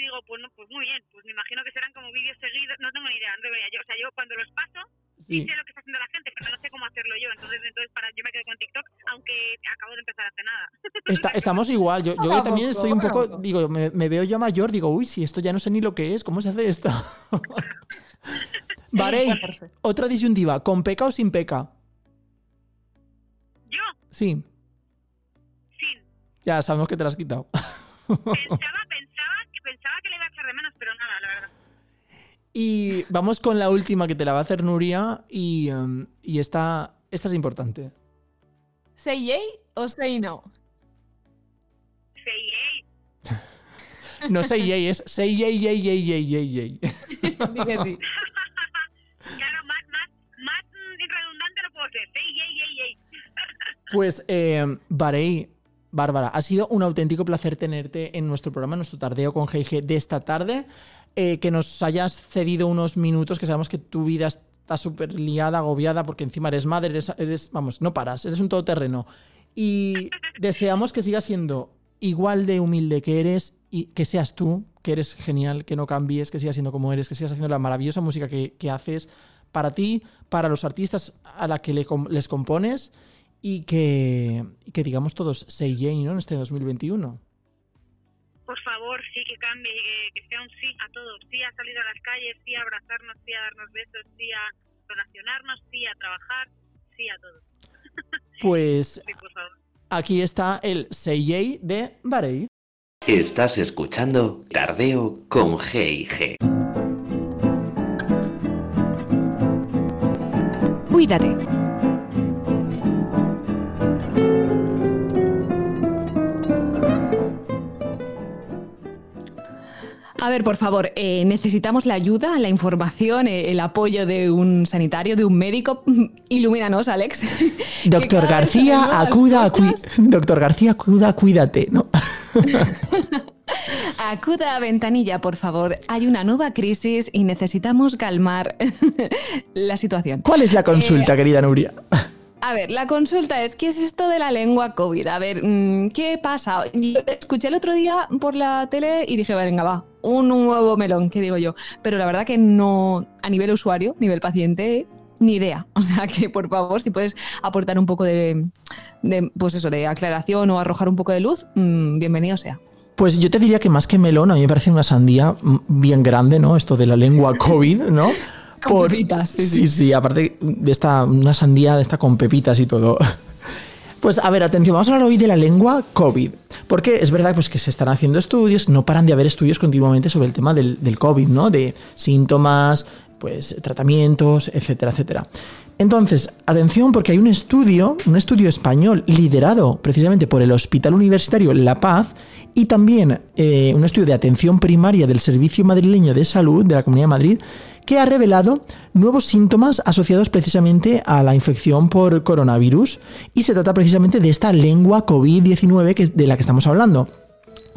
Speaker 5: y digo, pues no, pues muy bien, pues me imagino que serán como vídeos seguidos, no tengo ni idea, no tengo idea. Yo, o sea, yo cuando los paso, sí sé lo que está haciendo la gente, pero no sé cómo hacerlo yo. Entonces, entonces para, yo me quedo con TikTok, aunque acabo de empezar hace nada. [laughs]
Speaker 2: Está- estamos igual. Yo, yo también estoy un
Speaker 3: poco.
Speaker 2: Digo, me, me veo ya mayor. Digo, uy, si esto ya no sé ni lo que es. ¿Cómo se hace esto? [laughs] Varey,
Speaker 3: Informarse.
Speaker 2: otra disyuntiva. ¿Con peca o sin peca?
Speaker 5: Yo,
Speaker 2: Sí,
Speaker 5: sin.
Speaker 2: ya sabemos que te la has quitado.
Speaker 5: Pensaba, pensaba, que le iba a echar de menos, pero nada, la verdad.
Speaker 2: Y vamos con la última que te la va a hacer Nuria. Y, em, y esta, esta es importante.
Speaker 3: ¿Say yay o say no?
Speaker 5: Sí, ey, [laughs]
Speaker 2: No say yay, es say yay, yay, yay, yay, yay, yay. [laughs]
Speaker 3: Dije sí. [laughs]
Speaker 5: claro, más, más, más redundante no puedo ser. Sí, ey, ey, ey.
Speaker 2: Pues, eh, Varey, Bárbara, ha sido un auténtico placer tenerte en nuestro programa, en nuestro tardeo con GG de esta tarde. eh, que nos hayas cedido unos minutos, que sabemos que tu vida está súper liada, agobiada, porque encima eres madre, eres, vamos, no paras, eres un todoterreno. Y deseamos que sigas siendo igual de humilde que eres y que seas tú, que eres genial, que no cambies, que sigas siendo como eres, que sigas haciendo la maravillosa música que, haces para ti, para los artistas a la que les compones y que, y que digamos todos say yay, ¿no? En este 2021.
Speaker 5: Por favor, sí que cambie y que, que sea un sí a todos. Sí a salir a las calles, sí a abrazarnos, sí a darnos besos, sí a relacionarnos, sí a trabajar, sí a todo. [laughs]
Speaker 2: Pues
Speaker 5: Sí, por favor.
Speaker 2: aquí está el say yay de Barei.
Speaker 1: Estás escuchando Tardeo con G y G.
Speaker 4: Cuídate.
Speaker 3: A ver, por favor, eh, necesitamos la ayuda, la información, eh, el apoyo de un sanitario, de un médico. [laughs] Ilumínanos, Alex. [laughs]
Speaker 2: Doctor García, acuda, cui- [laughs] Doctor García, acuda, cuídate, ¿no?
Speaker 3: Acuda a Ventanilla, por favor. Hay una nueva crisis y necesitamos calmar la situación.
Speaker 2: ¿Cuál es la consulta, querida Nuria?
Speaker 3: A ver, la consulta es, ¿qué es esto de la lengua COVID? A ver, mm, ¿qué pasa? Yo escuché el otro día por la tele y dije, venga, va, un nuevo melón, ¿qué digo yo? Pero la verdad que no, a nivel usuario, nivel paciente, ni idea. [laughs] O sea que, por favor, si puedes aportar un poco de, de, pues eso, de aclaración o arrojar un poco de luz, mm, bienvenido sea.
Speaker 2: Pues yo te diría que más que melón, a mí me parece una sandía mm, bien grande, ¿no? Esto de la lengua [laughs] COVID, ¿no?
Speaker 3: Con pepitas, sí,
Speaker 2: sí, sí, aparte de esta, una sandía de esta con pepitas y todo. Pues a ver, atención, vamos a hablar hoy de la lengua COVID. Porque es verdad pues, que se están haciendo estudios, no paran de haber estudios continuamente sobre el tema del, del COVID, ¿no? De síntomas, pues tratamientos, etcétera, etcétera. Entonces, atención porque hay un estudio, un estudio español liderado precisamente por el Hospital Universitario La Paz y también eh, un estudio de atención primaria del Servicio Madrileño de Salud de la Comunidad de Madrid que ha revelado nuevos síntomas asociados precisamente a la infección por coronavirus y se trata precisamente de esta lengua COVID-19 que- de la que estamos hablando.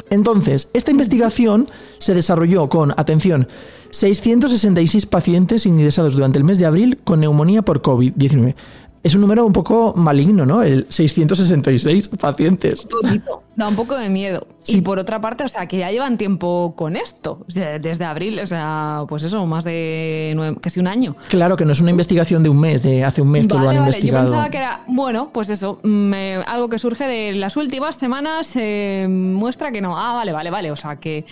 Speaker 2: Entonces, esta investigación se desarrolló con, atención, 666 pacientes ingresados durante el mes de abril con neumonía por COVID-19. Es un número un poco maligno, ¿no? El 666 pacientes.
Speaker 3: poquito. Da un poco de miedo.
Speaker 2: Sí.
Speaker 3: Y por otra parte, o sea, que ya llevan tiempo con esto. Desde abril, o sea, pues eso, más de nueve- casi un año.
Speaker 2: Claro que no es una investigación de un mes, de hace un mes que lo han
Speaker 3: Yo
Speaker 2: investigado.
Speaker 3: pensaba que era, bueno, pues eso, me- algo que surge de las últimas semanas se muestra que no. Ah, vale, vale, vale. O sea, que.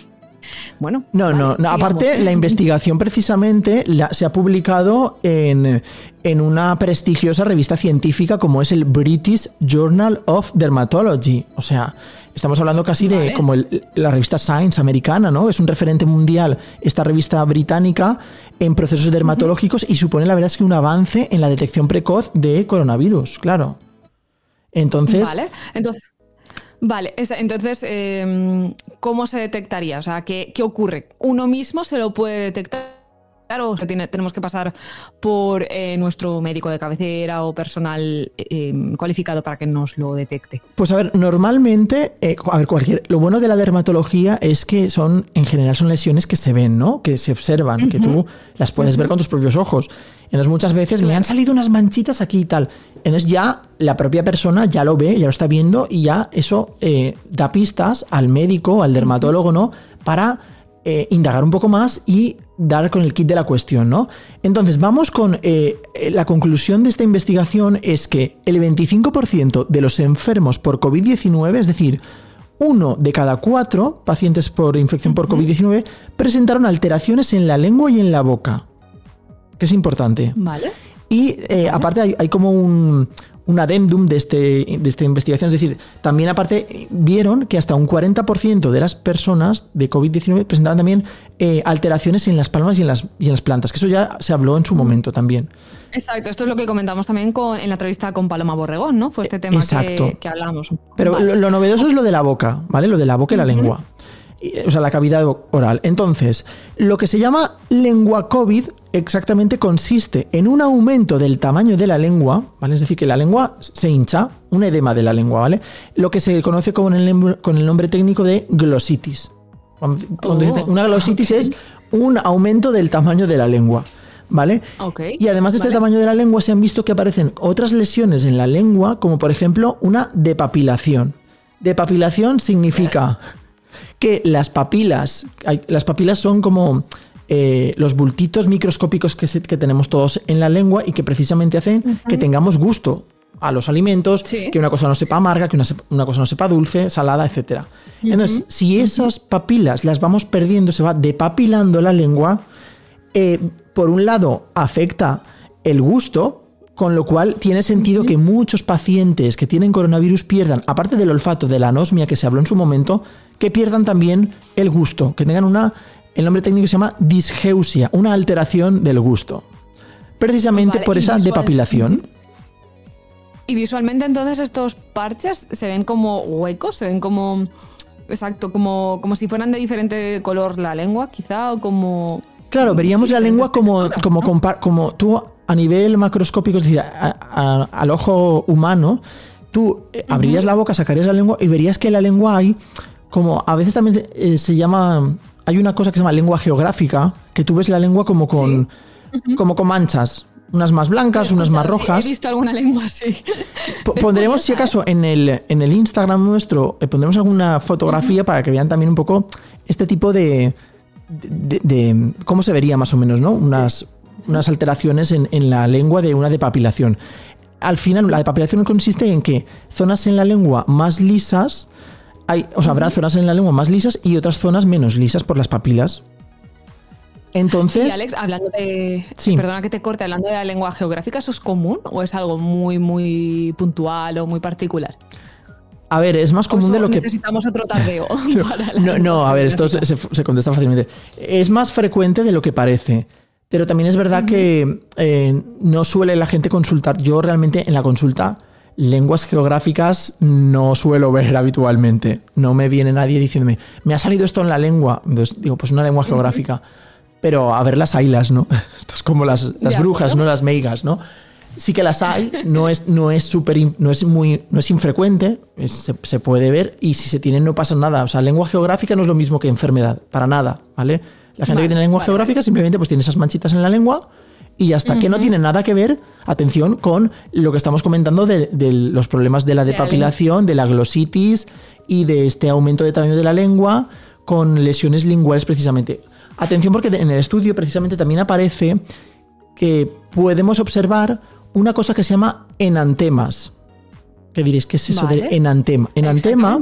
Speaker 3: Bueno.
Speaker 2: No,
Speaker 3: vale,
Speaker 2: no, aparte la [laughs] investigación precisamente la- se ha publicado en, en una prestigiosa revista científica como es el British Journal of Dermatology. O sea, estamos hablando casi de como el- la revista Science americana, ¿no? Es un referente mundial esta revista británica en procesos dermatológicos y supone la verdad es que un avance en la detección precoz de coronavirus, claro. Entonces,
Speaker 3: Vale, entonces. Vale, entonces, eh, ¿cómo se detectaría? O sea, ¿qué, qué ocurre? ¿Uno mismo se lo puede detectar o se tiene- tenemos que pasar por eh, nuestro médico de cabecera o personal eh, cualificado para que nos lo detecte?
Speaker 2: Pues a ver, normalmente, eh, a ver, cualquier. Lo bueno de la dermatología es que son, en general, son lesiones que se ven, ¿no? Que se observan, que tú las puedes ver con tus propios ojos. Entonces, muchas veces me han salido unas manchitas aquí y tal. Entonces, ya la propia persona ya lo ve, ya lo está viendo y ya eso eh, da pistas al médico, al dermatólogo, ¿no? Para eh, indagar un poco más y dar con el kit de la cuestión, ¿no? Entonces, vamos con eh, la conclusión de esta investigación es que el 25% de los enfermos por COVID-19, es decir, uno de cada cuatro pacientes por infección por COVID-19, presentaron alteraciones en la lengua y en la boca, que es importante.
Speaker 3: Vale.
Speaker 2: Y eh, aparte hay, hay como un, un adendum de, este, de esta investigación, es decir, también aparte vieron que hasta un 40% de las personas de COVID-19 presentaban también eh, alteraciones en las palmas y en las, y en las plantas, que eso ya se habló en su momento también.
Speaker 3: Exacto, esto es lo que comentamos también con- en la entrevista con Paloma Borregón, ¿no? Fue este tema
Speaker 2: Exacto.
Speaker 3: que, que hablamos.
Speaker 2: Pero
Speaker 3: Vale.
Speaker 2: lo, lo novedoso es lo de la boca, ¿vale? Lo de la boca y la lengua. Y, O sea, la cavidad oral. Entonces, lo que se llama lengua COVID exactamente consiste en un aumento del tamaño de la lengua, ¿vale? Es decir, que la lengua se hincha, un edema de la lengua, ¿vale? Lo que se conoce con el, con el nombre técnico de glositis. Cuando, cuando
Speaker 3: Oh,
Speaker 2: una glositis es un aumento del tamaño de la lengua. ¿Vale? Y además de este
Speaker 3: vale.
Speaker 2: tamaño de la lengua, se han visto que aparecen otras lesiones en la lengua, como por ejemplo una depapilación. Depapilación significa que las papilas, las papilas son como eh, los bultitos microscópicos que, se- que tenemos todos en la lengua y que precisamente hacen que tengamos gusto a los alimentos,
Speaker 3: Sí.
Speaker 2: que una cosa no sepa amarga, que una, una cosa no sepa dulce, salada, etc. Entonces, si esas papilas las vamos perdiendo, se va depapilando la lengua, eh, por un lado afecta el gusto, con lo cual tiene sentido que muchos pacientes que tienen coronavirus pierdan, aparte del olfato, de la anosmia que se habló en su momento, que pierdan también el gusto, que tengan una, el nombre técnico se llama disgeusia, una alteración del gusto. Precisamente
Speaker 3: Vale,
Speaker 2: por esa
Speaker 3: visual-
Speaker 2: depapilación.
Speaker 3: Y visualmente entonces estos parches se ven como huecos, se ven como... Exacto, como, como si fueran de diferente color la lengua, quizá, o como...
Speaker 2: Claro, veríamos
Speaker 3: Sí,
Speaker 2: la lengua como, como,
Speaker 3: ¿no?
Speaker 2: como tú a nivel macroscópico, es decir, a- a- al ojo humano, tú eh, abrirías la boca, sacarías la lengua y verías que en la lengua hay como, a veces también eh, se llama, hay una cosa que se llama lengua geográfica, que tú ves la lengua como con, como con manchas, unas más blancas, unas más
Speaker 3: Escuchado, sí,
Speaker 2: rojas.
Speaker 3: he visto alguna lengua así.
Speaker 2: Po- [laughs] Pondremos, si acaso, en el, en el Instagram nuestro, eh, pondremos alguna fotografía para que vean también un poco este tipo de, de, de- cómo se vería más o menos, ¿no? Unas, unas alteraciones en, en la lengua de una depapilación. Al final, la depapilación consiste en que zonas en la lengua más lisas, hay, o sea, habrá zonas en la lengua más lisas y otras zonas menos lisas por las papilas. Entonces,
Speaker 3: Y Alex, hablando de.
Speaker 2: Sí.
Speaker 3: Perdona que te corte, hablando de la lengua geográfica, ¿eso es común o es algo muy, muy puntual o muy particular?
Speaker 2: a ver, es más común
Speaker 3: ¿O
Speaker 2: de lo que
Speaker 3: necesitamos otro tardeo. [laughs] [laughs] para la
Speaker 2: No, no, a ver, esto se,
Speaker 3: geográfica?
Speaker 2: se- se contesta fácilmente. Es más frecuente de lo que parece. Pero también es verdad que eh, no suele la gente consultar. Yo realmente en la consulta lenguas geográficas no suelo ver habitualmente. No me viene nadie diciéndome, me ha salido esto en la lengua. Entonces digo, pues una lengua geográfica. Pero a ver las ailas, ¿no? [laughs] Esto es como las, las brujas, no las meigas, ¿no? Sí que las hay, no es, no es súper, in- no es muy, no es infrecuente, es- se, se puede ver y si se tienen no pasa nada. O sea, lengua geográfica no es lo mismo que enfermedad, para nada, ¿vale? La gente
Speaker 3: Vale,
Speaker 2: que tiene lengua
Speaker 3: vale,
Speaker 2: geográfica simplemente pues tiene esas manchitas en la lengua y ya está, que no tiene nada que ver, atención, con lo que estamos comentando de, de los problemas de la
Speaker 3: De la
Speaker 2: depapilación, de la glositis y de este aumento de tamaño de la lengua con lesiones linguales precisamente. Atención porque en el estudio precisamente también aparece que podemos observar una cosa que se llama enantemas. ¿Qué diréis? ¿Qué es eso de
Speaker 3: Vale.
Speaker 2: enantema? Enantema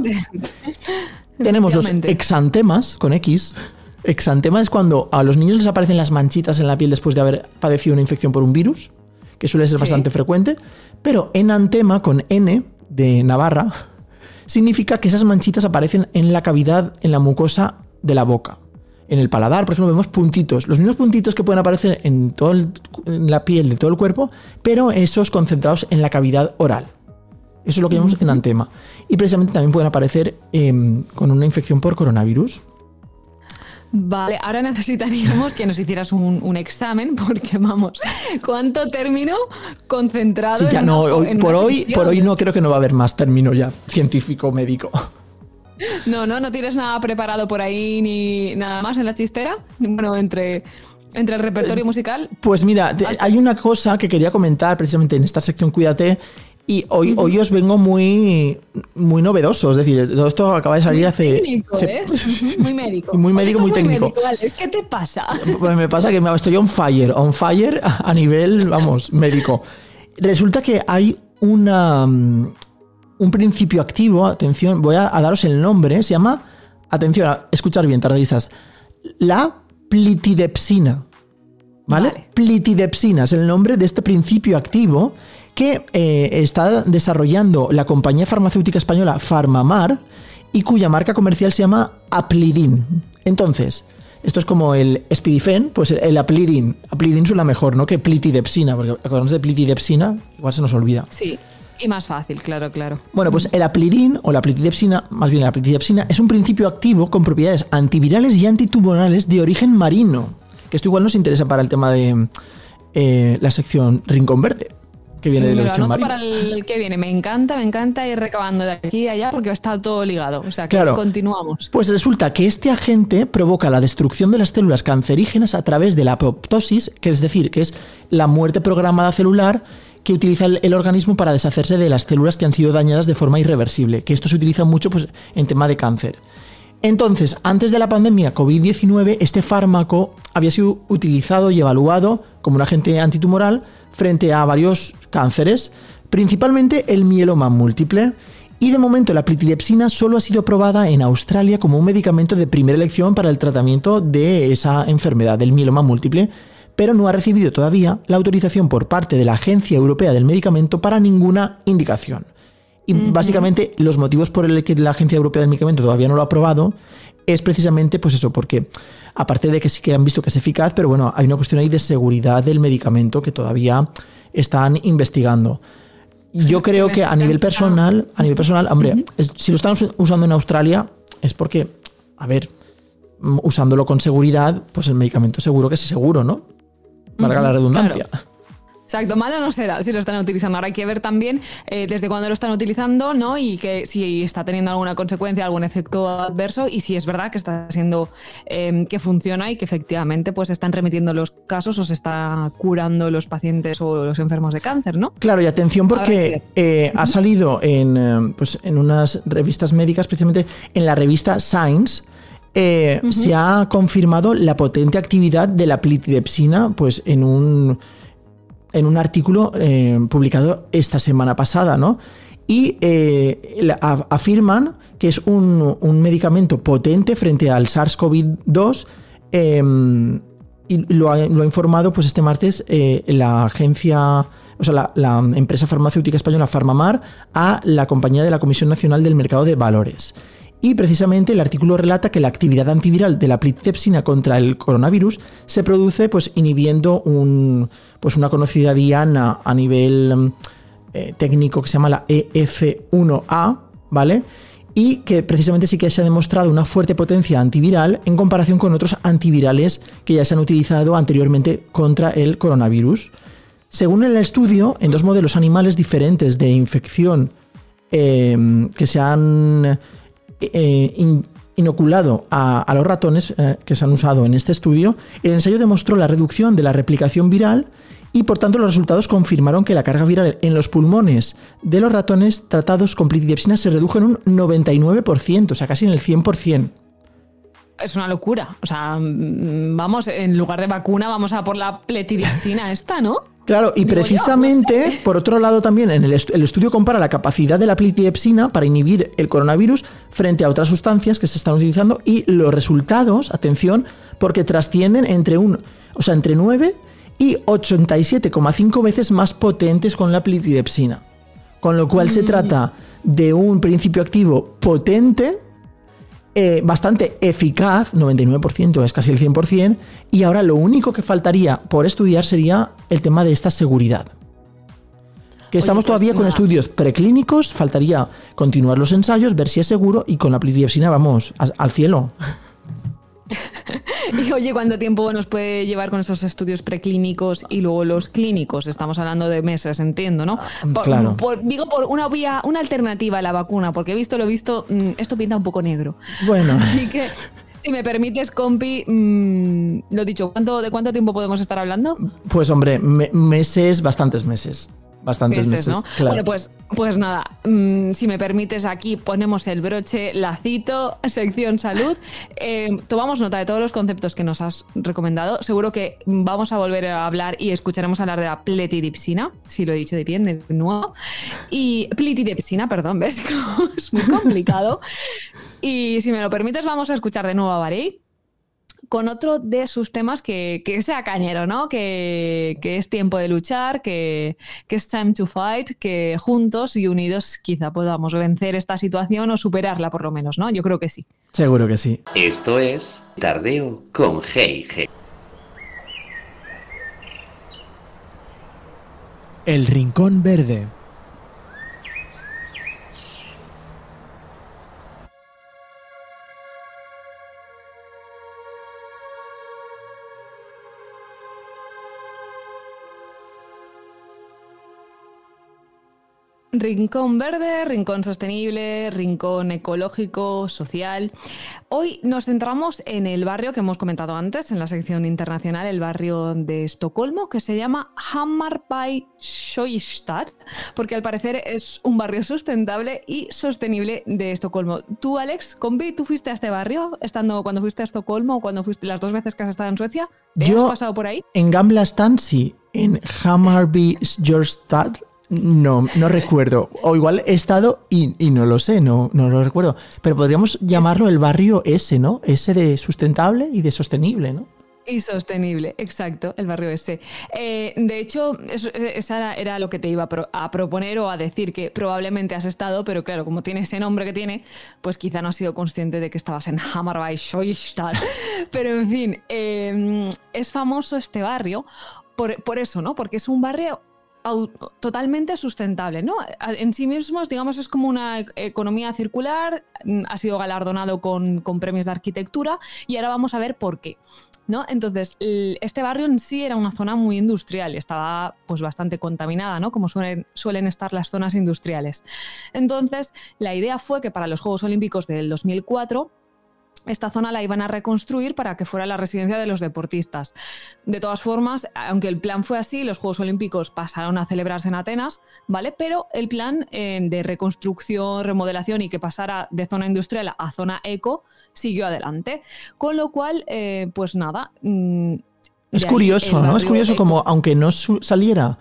Speaker 2: [laughs] tenemos los exantemas con X. Exantema es cuando a los niños les aparecen las manchitas en la piel después de haber padecido una infección por un virus, que suele ser
Speaker 3: Sí.
Speaker 2: bastante frecuente. Pero enantema con N de Navarra [laughs] significa que esas manchitas aparecen en la cavidad, en la mucosa de la boca. En el paladar, por ejemplo, vemos puntitos. Los mismos puntitos que pueden aparecer en, todo el- en la piel de todo el cuerpo, pero esos concentrados en la cavidad oral. Eso es lo que llamamos enantema. Y precisamente también pueden aparecer em, con una infección por coronavirus.
Speaker 3: Vale, ahora necesitaríamos que nos hicieras un, un examen, porque vamos, ¿cuánto término concentrado?
Speaker 2: Sí, ya
Speaker 3: en
Speaker 2: no,
Speaker 3: una-
Speaker 2: hoy-
Speaker 3: en
Speaker 2: por, hoy,
Speaker 3: sección?
Speaker 2: por hoy no creo que no va a haber más término ya científico médico.
Speaker 3: No, no, no tienes nada preparado por ahí ni nada más en la chistera. Bueno, entre, entre el
Speaker 2: Eh,
Speaker 3: repertorio musical.
Speaker 2: Pues mira, te- hay una cosa que quería comentar precisamente en esta sección Cuídate. Y hoy, hoy os vengo muy, muy novedoso. Es decir, todo esto acaba de salir hace.
Speaker 3: Técnico,
Speaker 2: hace-
Speaker 3: ¿ves? [laughs] Muy médico.
Speaker 2: Muy médico, muy técnico.
Speaker 3: médico, Alex, ¿Qué te pasa?
Speaker 2: Pues me pasa que me- estoy on fire, on fire a nivel, vamos, médico. Resulta que hay una, mm, un principio activo, atención, voy a, a daros el nombre, se llama, atención, a escuchar bien, tardistas, la plitidepsina. ¿Vale?
Speaker 3: Vale.
Speaker 2: Plitidepsina es el nombre de este principio activo que eh, está desarrollando la compañía farmacéutica española Farmamar y cuya marca comercial se llama Aplidin. Entonces, esto es como el Spidifen, pues el, Aplidin. Aplidin suena mejor, ¿no? Que plitidepsina, porque acordamos de plitidepsina, igual se nos olvida.
Speaker 3: Sí, y más fácil, claro, claro.
Speaker 2: Bueno, pues el aplidin o la plitidepsina, más bien la plitidepsina, es un principio activo con propiedades antivirales y antitumorales de origen marino. Que esto igual nos interesa para el tema de eh, la sección Rincón Verde. Que viene de la
Speaker 3: lo para el que viene. Me encanta, me encanta ir recabando de aquí a allá porque está todo ligado. O sea que
Speaker 2: Claro.
Speaker 3: continuamos.
Speaker 2: Pues resulta que este agente provoca la destrucción de las células cancerígenas a través de la apoptosis, que es decir, que es la muerte programada celular que utiliza el, el organismo para deshacerse de las células que han sido dañadas de forma irreversible, que esto se utiliza mucho pues, en tema de cáncer. Entonces, antes de la pandemia COVID-19, este fármaco había sido utilizado y evaluado como un agente antitumoral frente a varios cánceres, principalmente el mieloma múltiple. Y de momento la plitilepsina solo ha sido probada en Australia como un medicamento de primera elección para el tratamiento de esa enfermedad del mieloma múltiple, pero no ha recibido todavía la autorización por parte de la Agencia Europea del Medicamento para ninguna indicación. Y básicamente los motivos por el que la Agencia Europea del Medicamento todavía no lo ha aprobado es precisamente pues eso, porque aparte de que sí que han visto que es eficaz, pero bueno, hay una cuestión ahí de seguridad del medicamento que todavía están investigando. Yo creo que a nivel personal, a nivel personal, hombre, es- si lo están us- usando en Australia es porque, a ver, mm, usándolo con seguridad, pues el medicamento seguro que es seguro, ¿no? Valga la redundancia.
Speaker 3: Exacto, malo no será si lo están utilizando. Ahora hay que ver también eh, desde cuándo lo están utilizando, ¿no? Y que si está teniendo alguna consecuencia, algún efecto adverso, y si es verdad que está siendo eh, que funciona y que efectivamente pues están remitiendo los casos o se está curando los pacientes o los enfermos de cáncer, ¿no?
Speaker 2: Claro, y atención porque eh, ha salido en, eh, pues, en unas revistas médicas, precisamente en la revista Science, eh, se ha confirmado la potente actividad de la plitidepsina pues, en, un, en un artículo eh, publicado esta semana pasada, ¿no? Y eh, afirman que es un, medicamento potente frente al SARS-CoV-2 eh, y lo ha, informado pues este martes eh, la agencia, o sea, la empresa farmacéutica española Farmamar a la compañía de la Comisión Nacional del Mercado de Valores. Y precisamente el artículo relata que la actividad antiviral de la plitepsina contra el coronavirus se produce pues inhibiendo un, pues una conocida diana a nivel mm, eh, técnico que se llama la EF1A, ¿vale? Y que precisamente sí que se ha demostrado una fuerte potencia antiviral en comparación con otros antivirales que ya se han utilizado anteriormente contra el coronavirus. Según el estudio, en dos modelos animales diferentes de infección eh, que se han eh, in- inoculado a, los ratones eh, que se han usado en este estudio, el ensayo demostró la reducción de la replicación viral y por tanto los resultados confirmaron que la carga viral en los pulmones de los ratones tratados con plitidepsina se redujo en un 99%, o sea, casi en el 100%.
Speaker 3: Es una locura. O sea, mm, vamos, en lugar de vacuna, vamos a por la pletidiapsina [laughs] esta, ¿no?
Speaker 2: Claro, y
Speaker 3: Digo yo,
Speaker 2: precisamente,
Speaker 3: no sé.
Speaker 2: por otro lado también, en el, est- el estudio compara la capacidad de la plitidepsina para inhibir el coronavirus frente a otras sustancias que se están utilizando y los resultados, atención, porque trascienden entre un, o sea, entre 9 y 87,5 veces más potentes con la plitidepsina. Con lo cual se trata de un principio activo potente, eh, bastante eficaz, 99%, es casi el 100%, y ahora lo único que faltaría por estudiar sería el tema de esta seguridad. Que estamos
Speaker 3: pues
Speaker 2: todavía con
Speaker 3: nada.
Speaker 2: estudios preclínicos, faltaría continuar los ensayos, ver si es seguro y con la plitidepsina vamos a- al cielo. [laughs] [laughs]
Speaker 3: Y oye, ¿cuánto tiempo nos puede llevar con esos estudios preclínicos y luego los clínicos? Estamos hablando de meses, entiendo, ¿no? Por-
Speaker 2: claro.
Speaker 3: por- digo, por una vía, una alternativa a la vacuna, porque he visto lo visto, mm, esto pinta un poco negro.
Speaker 2: Bueno, [laughs]
Speaker 3: Así que, si me permites, compi, mm, lo dicho, ¿cuánto, ¿de cuánto tiempo podemos estar hablando?
Speaker 2: pues hombre, me- meses, bastantes meses. Bastantes
Speaker 3: Meses,
Speaker 2: meses.
Speaker 3: ¿no?
Speaker 2: claro.
Speaker 3: Bueno, pues, pues nada, mm, si me permites, aquí ponemos el broche, lacito, [laughs] sección salud. Eh, tomamos nota de todos los conceptos que nos has recomendado. Seguro que vamos a volver a hablar y escucharemos hablar de la pletidipsina, si lo he dicho de bien, de nuevo. Y plitidipsina, perdón, ¿ves? [laughs] es muy complicado. Y si me lo permites, vamos a escuchar de nuevo a Varey con otro de sus temas que, que sea cañero, ¿no? Que, que es tiempo de luchar, que, que es time to fight, que juntos y unidos quizá podamos vencer esta situación o superarla por lo menos, ¿no? Yo creo que sí.
Speaker 2: Seguro que sí.
Speaker 1: Esto es Tardeo con G&G.
Speaker 6: El Rincón Verde.
Speaker 3: Rincón verde, rincón sostenible, rincón ecológico, social. Hoy nos centramos en el barrio que hemos comentado antes, en la sección internacional, el barrio de Estocolmo, que se llama Hammarby Sjöstad, porque al parecer es un barrio sustentable y sostenible de Estocolmo. Tú, Alex, Combi, ¿tú fuiste a este barrio estando cuando fuiste a Estocolmo o cuando fuiste las dos veces que has estado en Suecia? ¿Te
Speaker 2: Yo-
Speaker 3: has pasado por ahí?
Speaker 2: En Gamla Stan, sí. En Hammarby Sjöstad, no, no recuerdo. O igual he estado y, y no lo sé, no, no lo recuerdo. Pero podríamos llamarlo el barrio S, ¿no? S de sustentable y de sostenible, ¿no?
Speaker 3: Y sostenible, exacto, el barrio ese. Eh, de hecho, esa era, lo que te iba a, pro- a proponer o a decir, que probablemente has estado, pero claro, como tiene ese nombre que tiene, pues quizá no has sido consciente de que estabas en Hammarby Sjöstad. [laughs] Pero en fin, eh, es famoso este barrio por, por eso, ¿no? Porque es un barrio totalmente sustentable, ¿no? En sí mismos, digamos, es como una e- economía circular, mm, ha sido galardonado con, con premios de arquitectura y ahora vamos a ver por qué. ¿No? Entonces, este barrio en sí era una zona muy industrial, estaba pues bastante contaminada, ¿no? Como suelen, suelen estar las zonas industriales. Entonces, la idea fue que para los Juegos Olímpicos del 2004 esta zona la iban a reconstruir para que fuera la residencia de los deportistas. De todas formas, aunque el plan fue así, los Juegos Olímpicos pasaron a celebrarse en Atenas, ¿vale? Pero el plan eh, de reconstrucción, remodelación y que pasara de zona industrial a zona eco siguió adelante. Con lo cual, eh, pues nada. mm,
Speaker 2: Es curioso, ¿no? Es curioso
Speaker 3: eco.
Speaker 2: como, aunque no saliera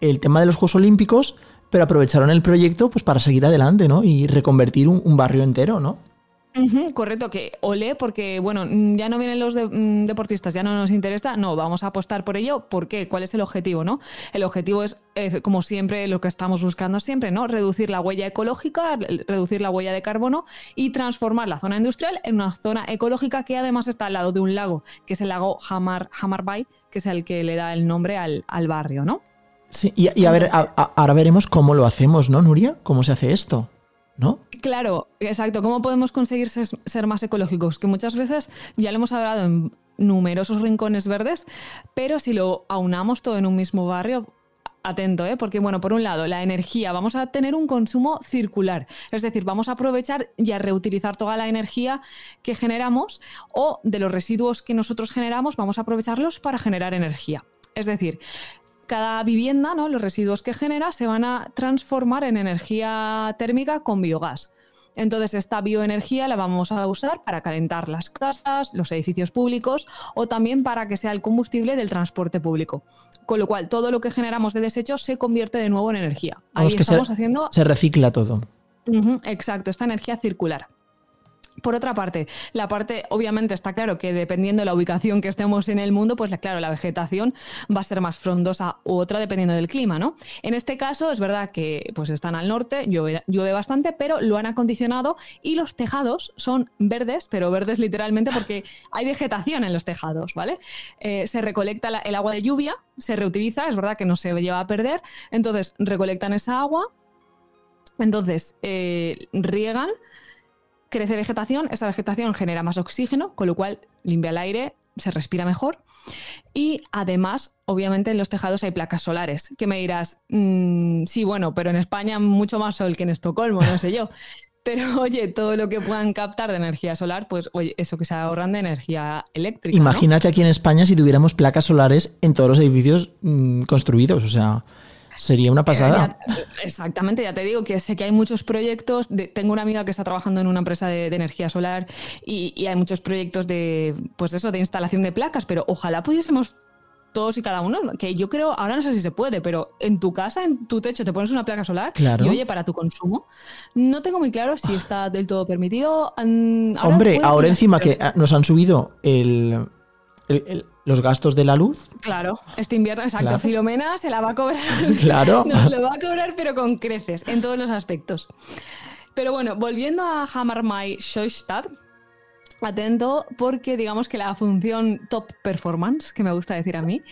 Speaker 2: el tema de los Juegos Olímpicos, pero aprovecharon el proyecto pues para seguir adelante, ¿no? Y reconvertir un, un barrio entero, ¿no?
Speaker 3: Correcto, que ole, porque bueno, mm, ya no vienen los mm, deportistas, ya no nos interesa, no, vamos a apostar por ello. ¿Por qué? ¿Cuál es el objetivo? ¿no? El objetivo es, eh, como siempre, lo que estamos buscando siempre, ¿no? Reducir la huella ecológica, reducir la huella de carbono y transformar la zona industrial en una zona ecológica que además está al lado de un lago, que es el lago Hamar, Hammarby, que es el que le da el nombre al, al barrio, ¿no?
Speaker 2: Sí, y, a ver, ahora veremos cómo lo hacemos, ¿no, Nuria? ¿Cómo se hace esto? ¿No?
Speaker 3: Claro, exacto. ¿Cómo podemos conseguir ser, más ecológicos? Que muchas veces ya lo hemos hablado en numerosos rincones verdes, pero si lo aunamos todo en un mismo barrio, atento, ¿eh? porque bueno, por un lado, la energía, vamos a tener un consumo circular, es decir, vamos a aprovechar y a reutilizar toda la energía que generamos o de los residuos que nosotros generamos, vamos a aprovecharlos para generar energía. Es decir, cada vivienda, ¿no? los residuos que genera, se van a transformar en energía térmica con biogás. Entonces, esta bioenergía la vamos a usar para calentar las casas, los edificios públicos o también para que sea el combustible del transporte público. Con lo cual, todo lo que generamos de desechos se convierte de nuevo en energía. Ahí
Speaker 2: que se-
Speaker 3: estamos haciendo
Speaker 2: Se recicla todo.
Speaker 3: Exacto, esta energía circular. Por otra parte, la parte, obviamente está claro que dependiendo de la ubicación que estemos en el mundo, pues la- claro, la vegetación va a ser más frondosa u otra dependiendo del clima, ¿no? En este caso es verdad que pues están al norte, llueve, bastante, pero lo han acondicionado y los tejados son verdes, pero verdes literalmente porque hay vegetación en los tejados, ¿vale? Eh, se recolecta el agua de lluvia, se reutiliza, es verdad que no se lleva a perder, entonces recolectan esa agua, entonces eh, riegan, crece vegetación, esa vegetación genera más oxígeno, con lo cual limpia el aire, se respira mejor. Y además, obviamente en los tejados hay placas solares, que me dirás, "Mm, sí, bueno, pero en España mucho más sol que en Estocolmo, no sé yo. [laughs] Pero oye, todo lo que puedan captar de energía solar, pues oye, eso que se ahorran de energía eléctrica. ¿no?
Speaker 2: Imagínate aquí en España si tuviéramos placas solares en todos los edificios mm, construidos. O sea, sería una pasada.
Speaker 3: Ya- exactamente, ya te digo que sé que hay muchos proyectos. de- tengo una amiga que está trabajando en una empresa de, de energía solar y, y hay muchos proyectos de, pues eso, de instalación de placas, pero ojalá pudiésemos todos y cada uno, que yo creo, ahora no sé si se puede, pero en tu casa, en tu techo, te pones una placa solar
Speaker 2: Claro.
Speaker 3: y oye, para tu consumo. No tengo muy claro si está del todo permitido. Mm, ahora
Speaker 2: Hombre, ahora encima que nos han subido el- el- el- los gastos de la luz.
Speaker 3: Claro, este invierno, exacto.
Speaker 2: Claro.
Speaker 3: Filomena se la va a cobrar. [laughs]
Speaker 2: Claro. [laughs]
Speaker 3: Nos lo va a cobrar, pero con creces, en todos los aspectos. Pero bueno, volviendo a Hammermay Sjöstad, atento porque digamos que la función top performance, que me gusta decir a mí,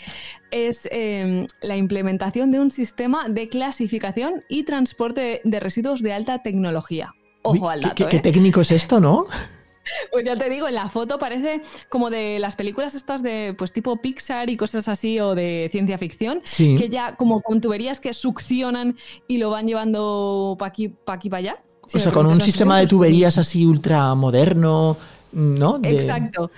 Speaker 3: es eh, la implementación de un sistema de clasificación y transporte de residuos de alta tecnología. Ojo
Speaker 2: Uy,
Speaker 3: al dato.
Speaker 2: qué, qué
Speaker 3: ¿eh?
Speaker 2: técnico es esto, ¿no? [laughs]
Speaker 3: Pues ya te digo, en la foto parece como de las películas estas de pues tipo Pixar y cosas así o de ciencia ficción,
Speaker 2: Sí.
Speaker 3: que ya como con tuberías que succionan y lo van llevando para aquí, para aquí, para allá. Si
Speaker 2: o sea, con un sistema de tuberías así ultra moderno, ¿no? De-
Speaker 3: Exacto.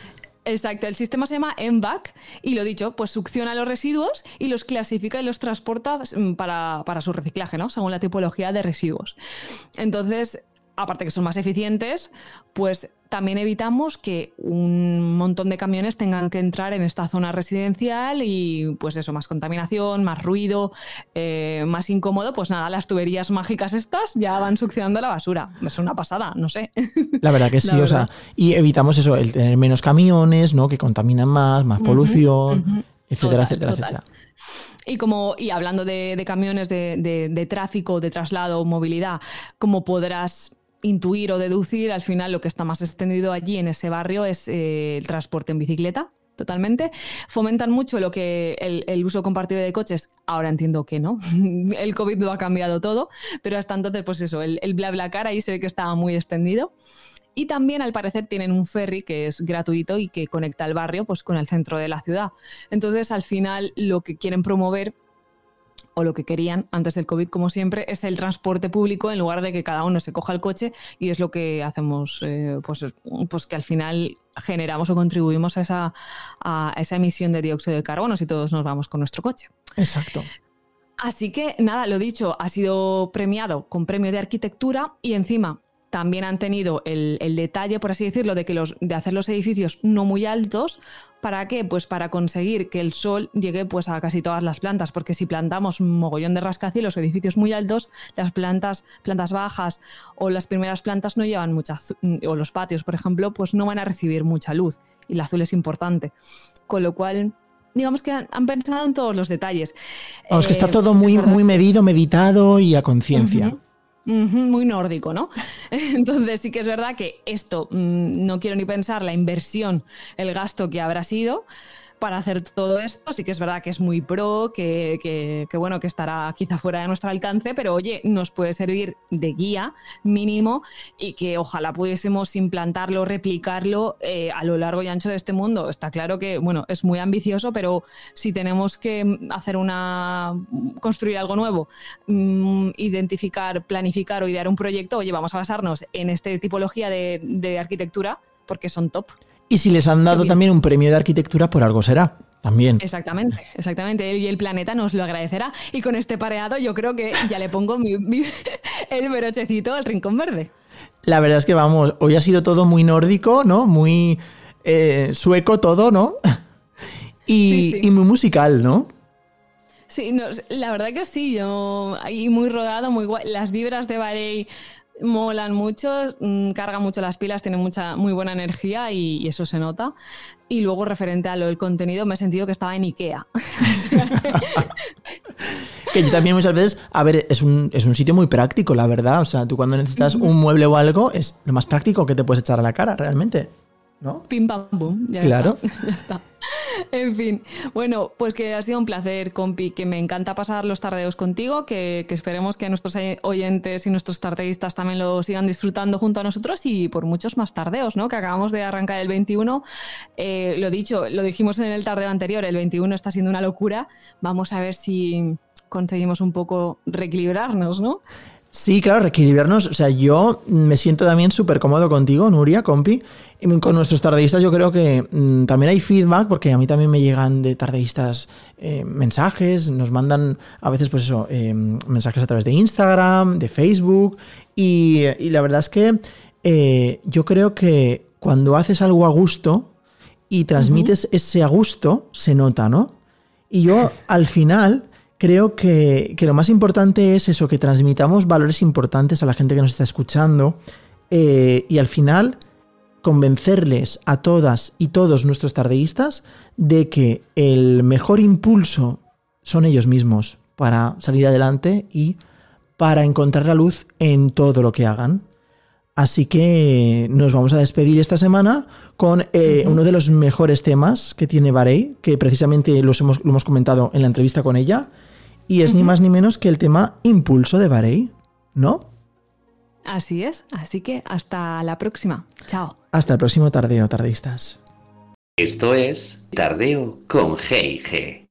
Speaker 3: Exacto, el sistema se llama MVAC y lo dicho, pues succiona los residuos y los clasifica y los transporta mm, para, para su reciclaje, ¿no? Según la tipología de residuos. Entonces, aparte que son más eficientes, pues también evitamos que un montón de camiones tengan que entrar en esta zona residencial y pues eso, más contaminación, más ruido, eh, más incómodo, pues nada, las tuberías mágicas estas ya van succionando la basura. Es una pasada, no sé.
Speaker 2: La verdad que [laughs] sí, o sea, y evitamos eso, el tener menos camiones, ¿no? Que contaminan más, más polución, etcétera,
Speaker 3: Total,
Speaker 2: etcétera,
Speaker 3: total.
Speaker 2: etcétera.
Speaker 3: Y como, y hablando de, de camiones de, de- de tráfico, de traslado, movilidad, como podrás intuir o deducir, al final lo que está más extendido allí en ese barrio es eh, el transporte en bicicleta. Totalmente. Fomentan mucho lo que el, uso compartido de coches. Ahora entiendo que no. [laughs] El COVID lo ha cambiado todo. Pero hasta entonces, pues eso, el, el BlaBlaCar ahí se ve que estaba muy extendido. Y también, al parecer, tienen un ferry que es gratuito y que conecta el barrio pues, con el centro de la ciudad. Entonces, al final, lo que quieren promover, o lo que querían antes del COVID, como siempre, es el transporte público en lugar de que cada uno se coja el coche y es lo que hacemos, eh, pues, es- pues que al final generamos o contribuimos a esa, a esa emisión de dióxido de carbono si todos nos vamos con nuestro coche.
Speaker 2: Exacto.
Speaker 3: Así que nada, lo dicho, ha sido premiado con premio de arquitectura y encima también han tenido el, el detalle, por así decirlo, de, que los, de hacer los edificios no muy altos. ¿Para qué? Pues para conseguir que el sol llegue pues, a casi todas las plantas, porque si plantamos un mogollón de rascacielos o edificios muy altos, las plantas, plantas bajas o las primeras plantas no llevan mucha, o los patios, por ejemplo, pues no van a recibir mucha luz y el azul es importante. Con lo cual, digamos que han, han pensado en todos los detalles.
Speaker 2: Vamos, que está
Speaker 3: Eh,
Speaker 2: todo muy, muy medido, meditado y a conciencia.
Speaker 3: Muy nórdico, ¿no? [laughs] Entonces sí que es verdad que esto, mm, no quiero ni pensar la inversión, el gasto que habrá sido para hacer todo esto. Sí que es verdad que es muy pro, que, que- que, bueno, que estará quizá fuera de nuestro alcance, pero oye, nos puede servir de guía mínimo y que ojalá pudiésemos implantarlo, replicarlo eh, a lo largo y ancho de este mundo. Está claro que, bueno, es muy ambicioso, pero si tenemos que hacer una, construir algo nuevo, mm, identificar, planificar o idear un proyecto, oye, vamos a basarnos en esta tipología de, de arquitectura porque son top.
Speaker 2: Y si les han dado también un premio de arquitectura, por algo será. También.
Speaker 3: Exactamente, exactamente. Y el planeta nos lo agradecerá. Y con este pareado yo creo que ya le pongo mi- mi- [laughs] el brochecito al rincón verde.
Speaker 2: La verdad es que vamos, hoy ha sido todo muy nórdico, ¿no? Muy eh, sueco todo, ¿no? [laughs] Y,
Speaker 3: Sí, sí.
Speaker 2: y muy musical, ¿no?
Speaker 3: Sí, no, la verdad que sí, yo ahí muy rodado, muy guay. Las vibras de Bahrein molan mucho, mm, carga mucho las pilas, tiene mucha, muy buena energía y, y eso se nota. Y luego referente a lo del contenido, me he sentido que estaba en Ikea. [laughs]
Speaker 2: Que yo también muchas veces, a ver, es un, es un sitio muy práctico, la verdad. O sea, tú cuando necesitas un mueble o algo, es lo más práctico que te puedes echar a la cara, realmente. ¿No?
Speaker 3: Pim pam boom. Ya
Speaker 2: Claro.
Speaker 3: está, [laughs] ya está. En fin, bueno, pues que ha sido un placer, compi, que me encanta pasar los tardeos contigo, que, que esperemos que nuestros oyentes y nuestros tardeístas también lo sigan disfrutando junto a nosotros y por muchos más tardeos, ¿no? Que acabamos de arrancar el 21. Eh, lo dicho, lo dijimos en el tardeo anterior, el 21 está siendo una locura. Vamos a ver si conseguimos un poco reequilibrarnos, ¿no?
Speaker 2: Sí, claro, reequilibrarnos. O sea, yo me siento también súper cómodo contigo, Nuria, compi. Con nuestros tardeístas yo creo que mm, también hay feedback, porque a mí también me llegan de tardeístas eh, mensajes, nos mandan a veces pues eso, eh, mensajes a través de Instagram, de Facebook. Y, y la verdad es que eh, yo creo que cuando haces algo a gusto y transmites ese a gusto, se nota, ¿no? Y yo al final creo que, que lo más importante es eso, que transmitamos valores importantes a la gente que nos está escuchando eh, y al final convencerles a todas y todos nuestros tardeístas de que el mejor impulso son ellos mismos para salir adelante y para encontrar la luz en todo lo que hagan. Así que nos vamos a despedir esta semana con eh, uno de los mejores temas que tiene Barei, que precisamente los hemos, lo hemos comentado en la entrevista con ella, y es ni más ni menos que el tema Impulso de Barei, ¿no?
Speaker 3: Así es, así que hasta la próxima. Chao.
Speaker 2: Hasta el próximo tardeo, tardistas.
Speaker 1: Esto es Tardeo con G&G.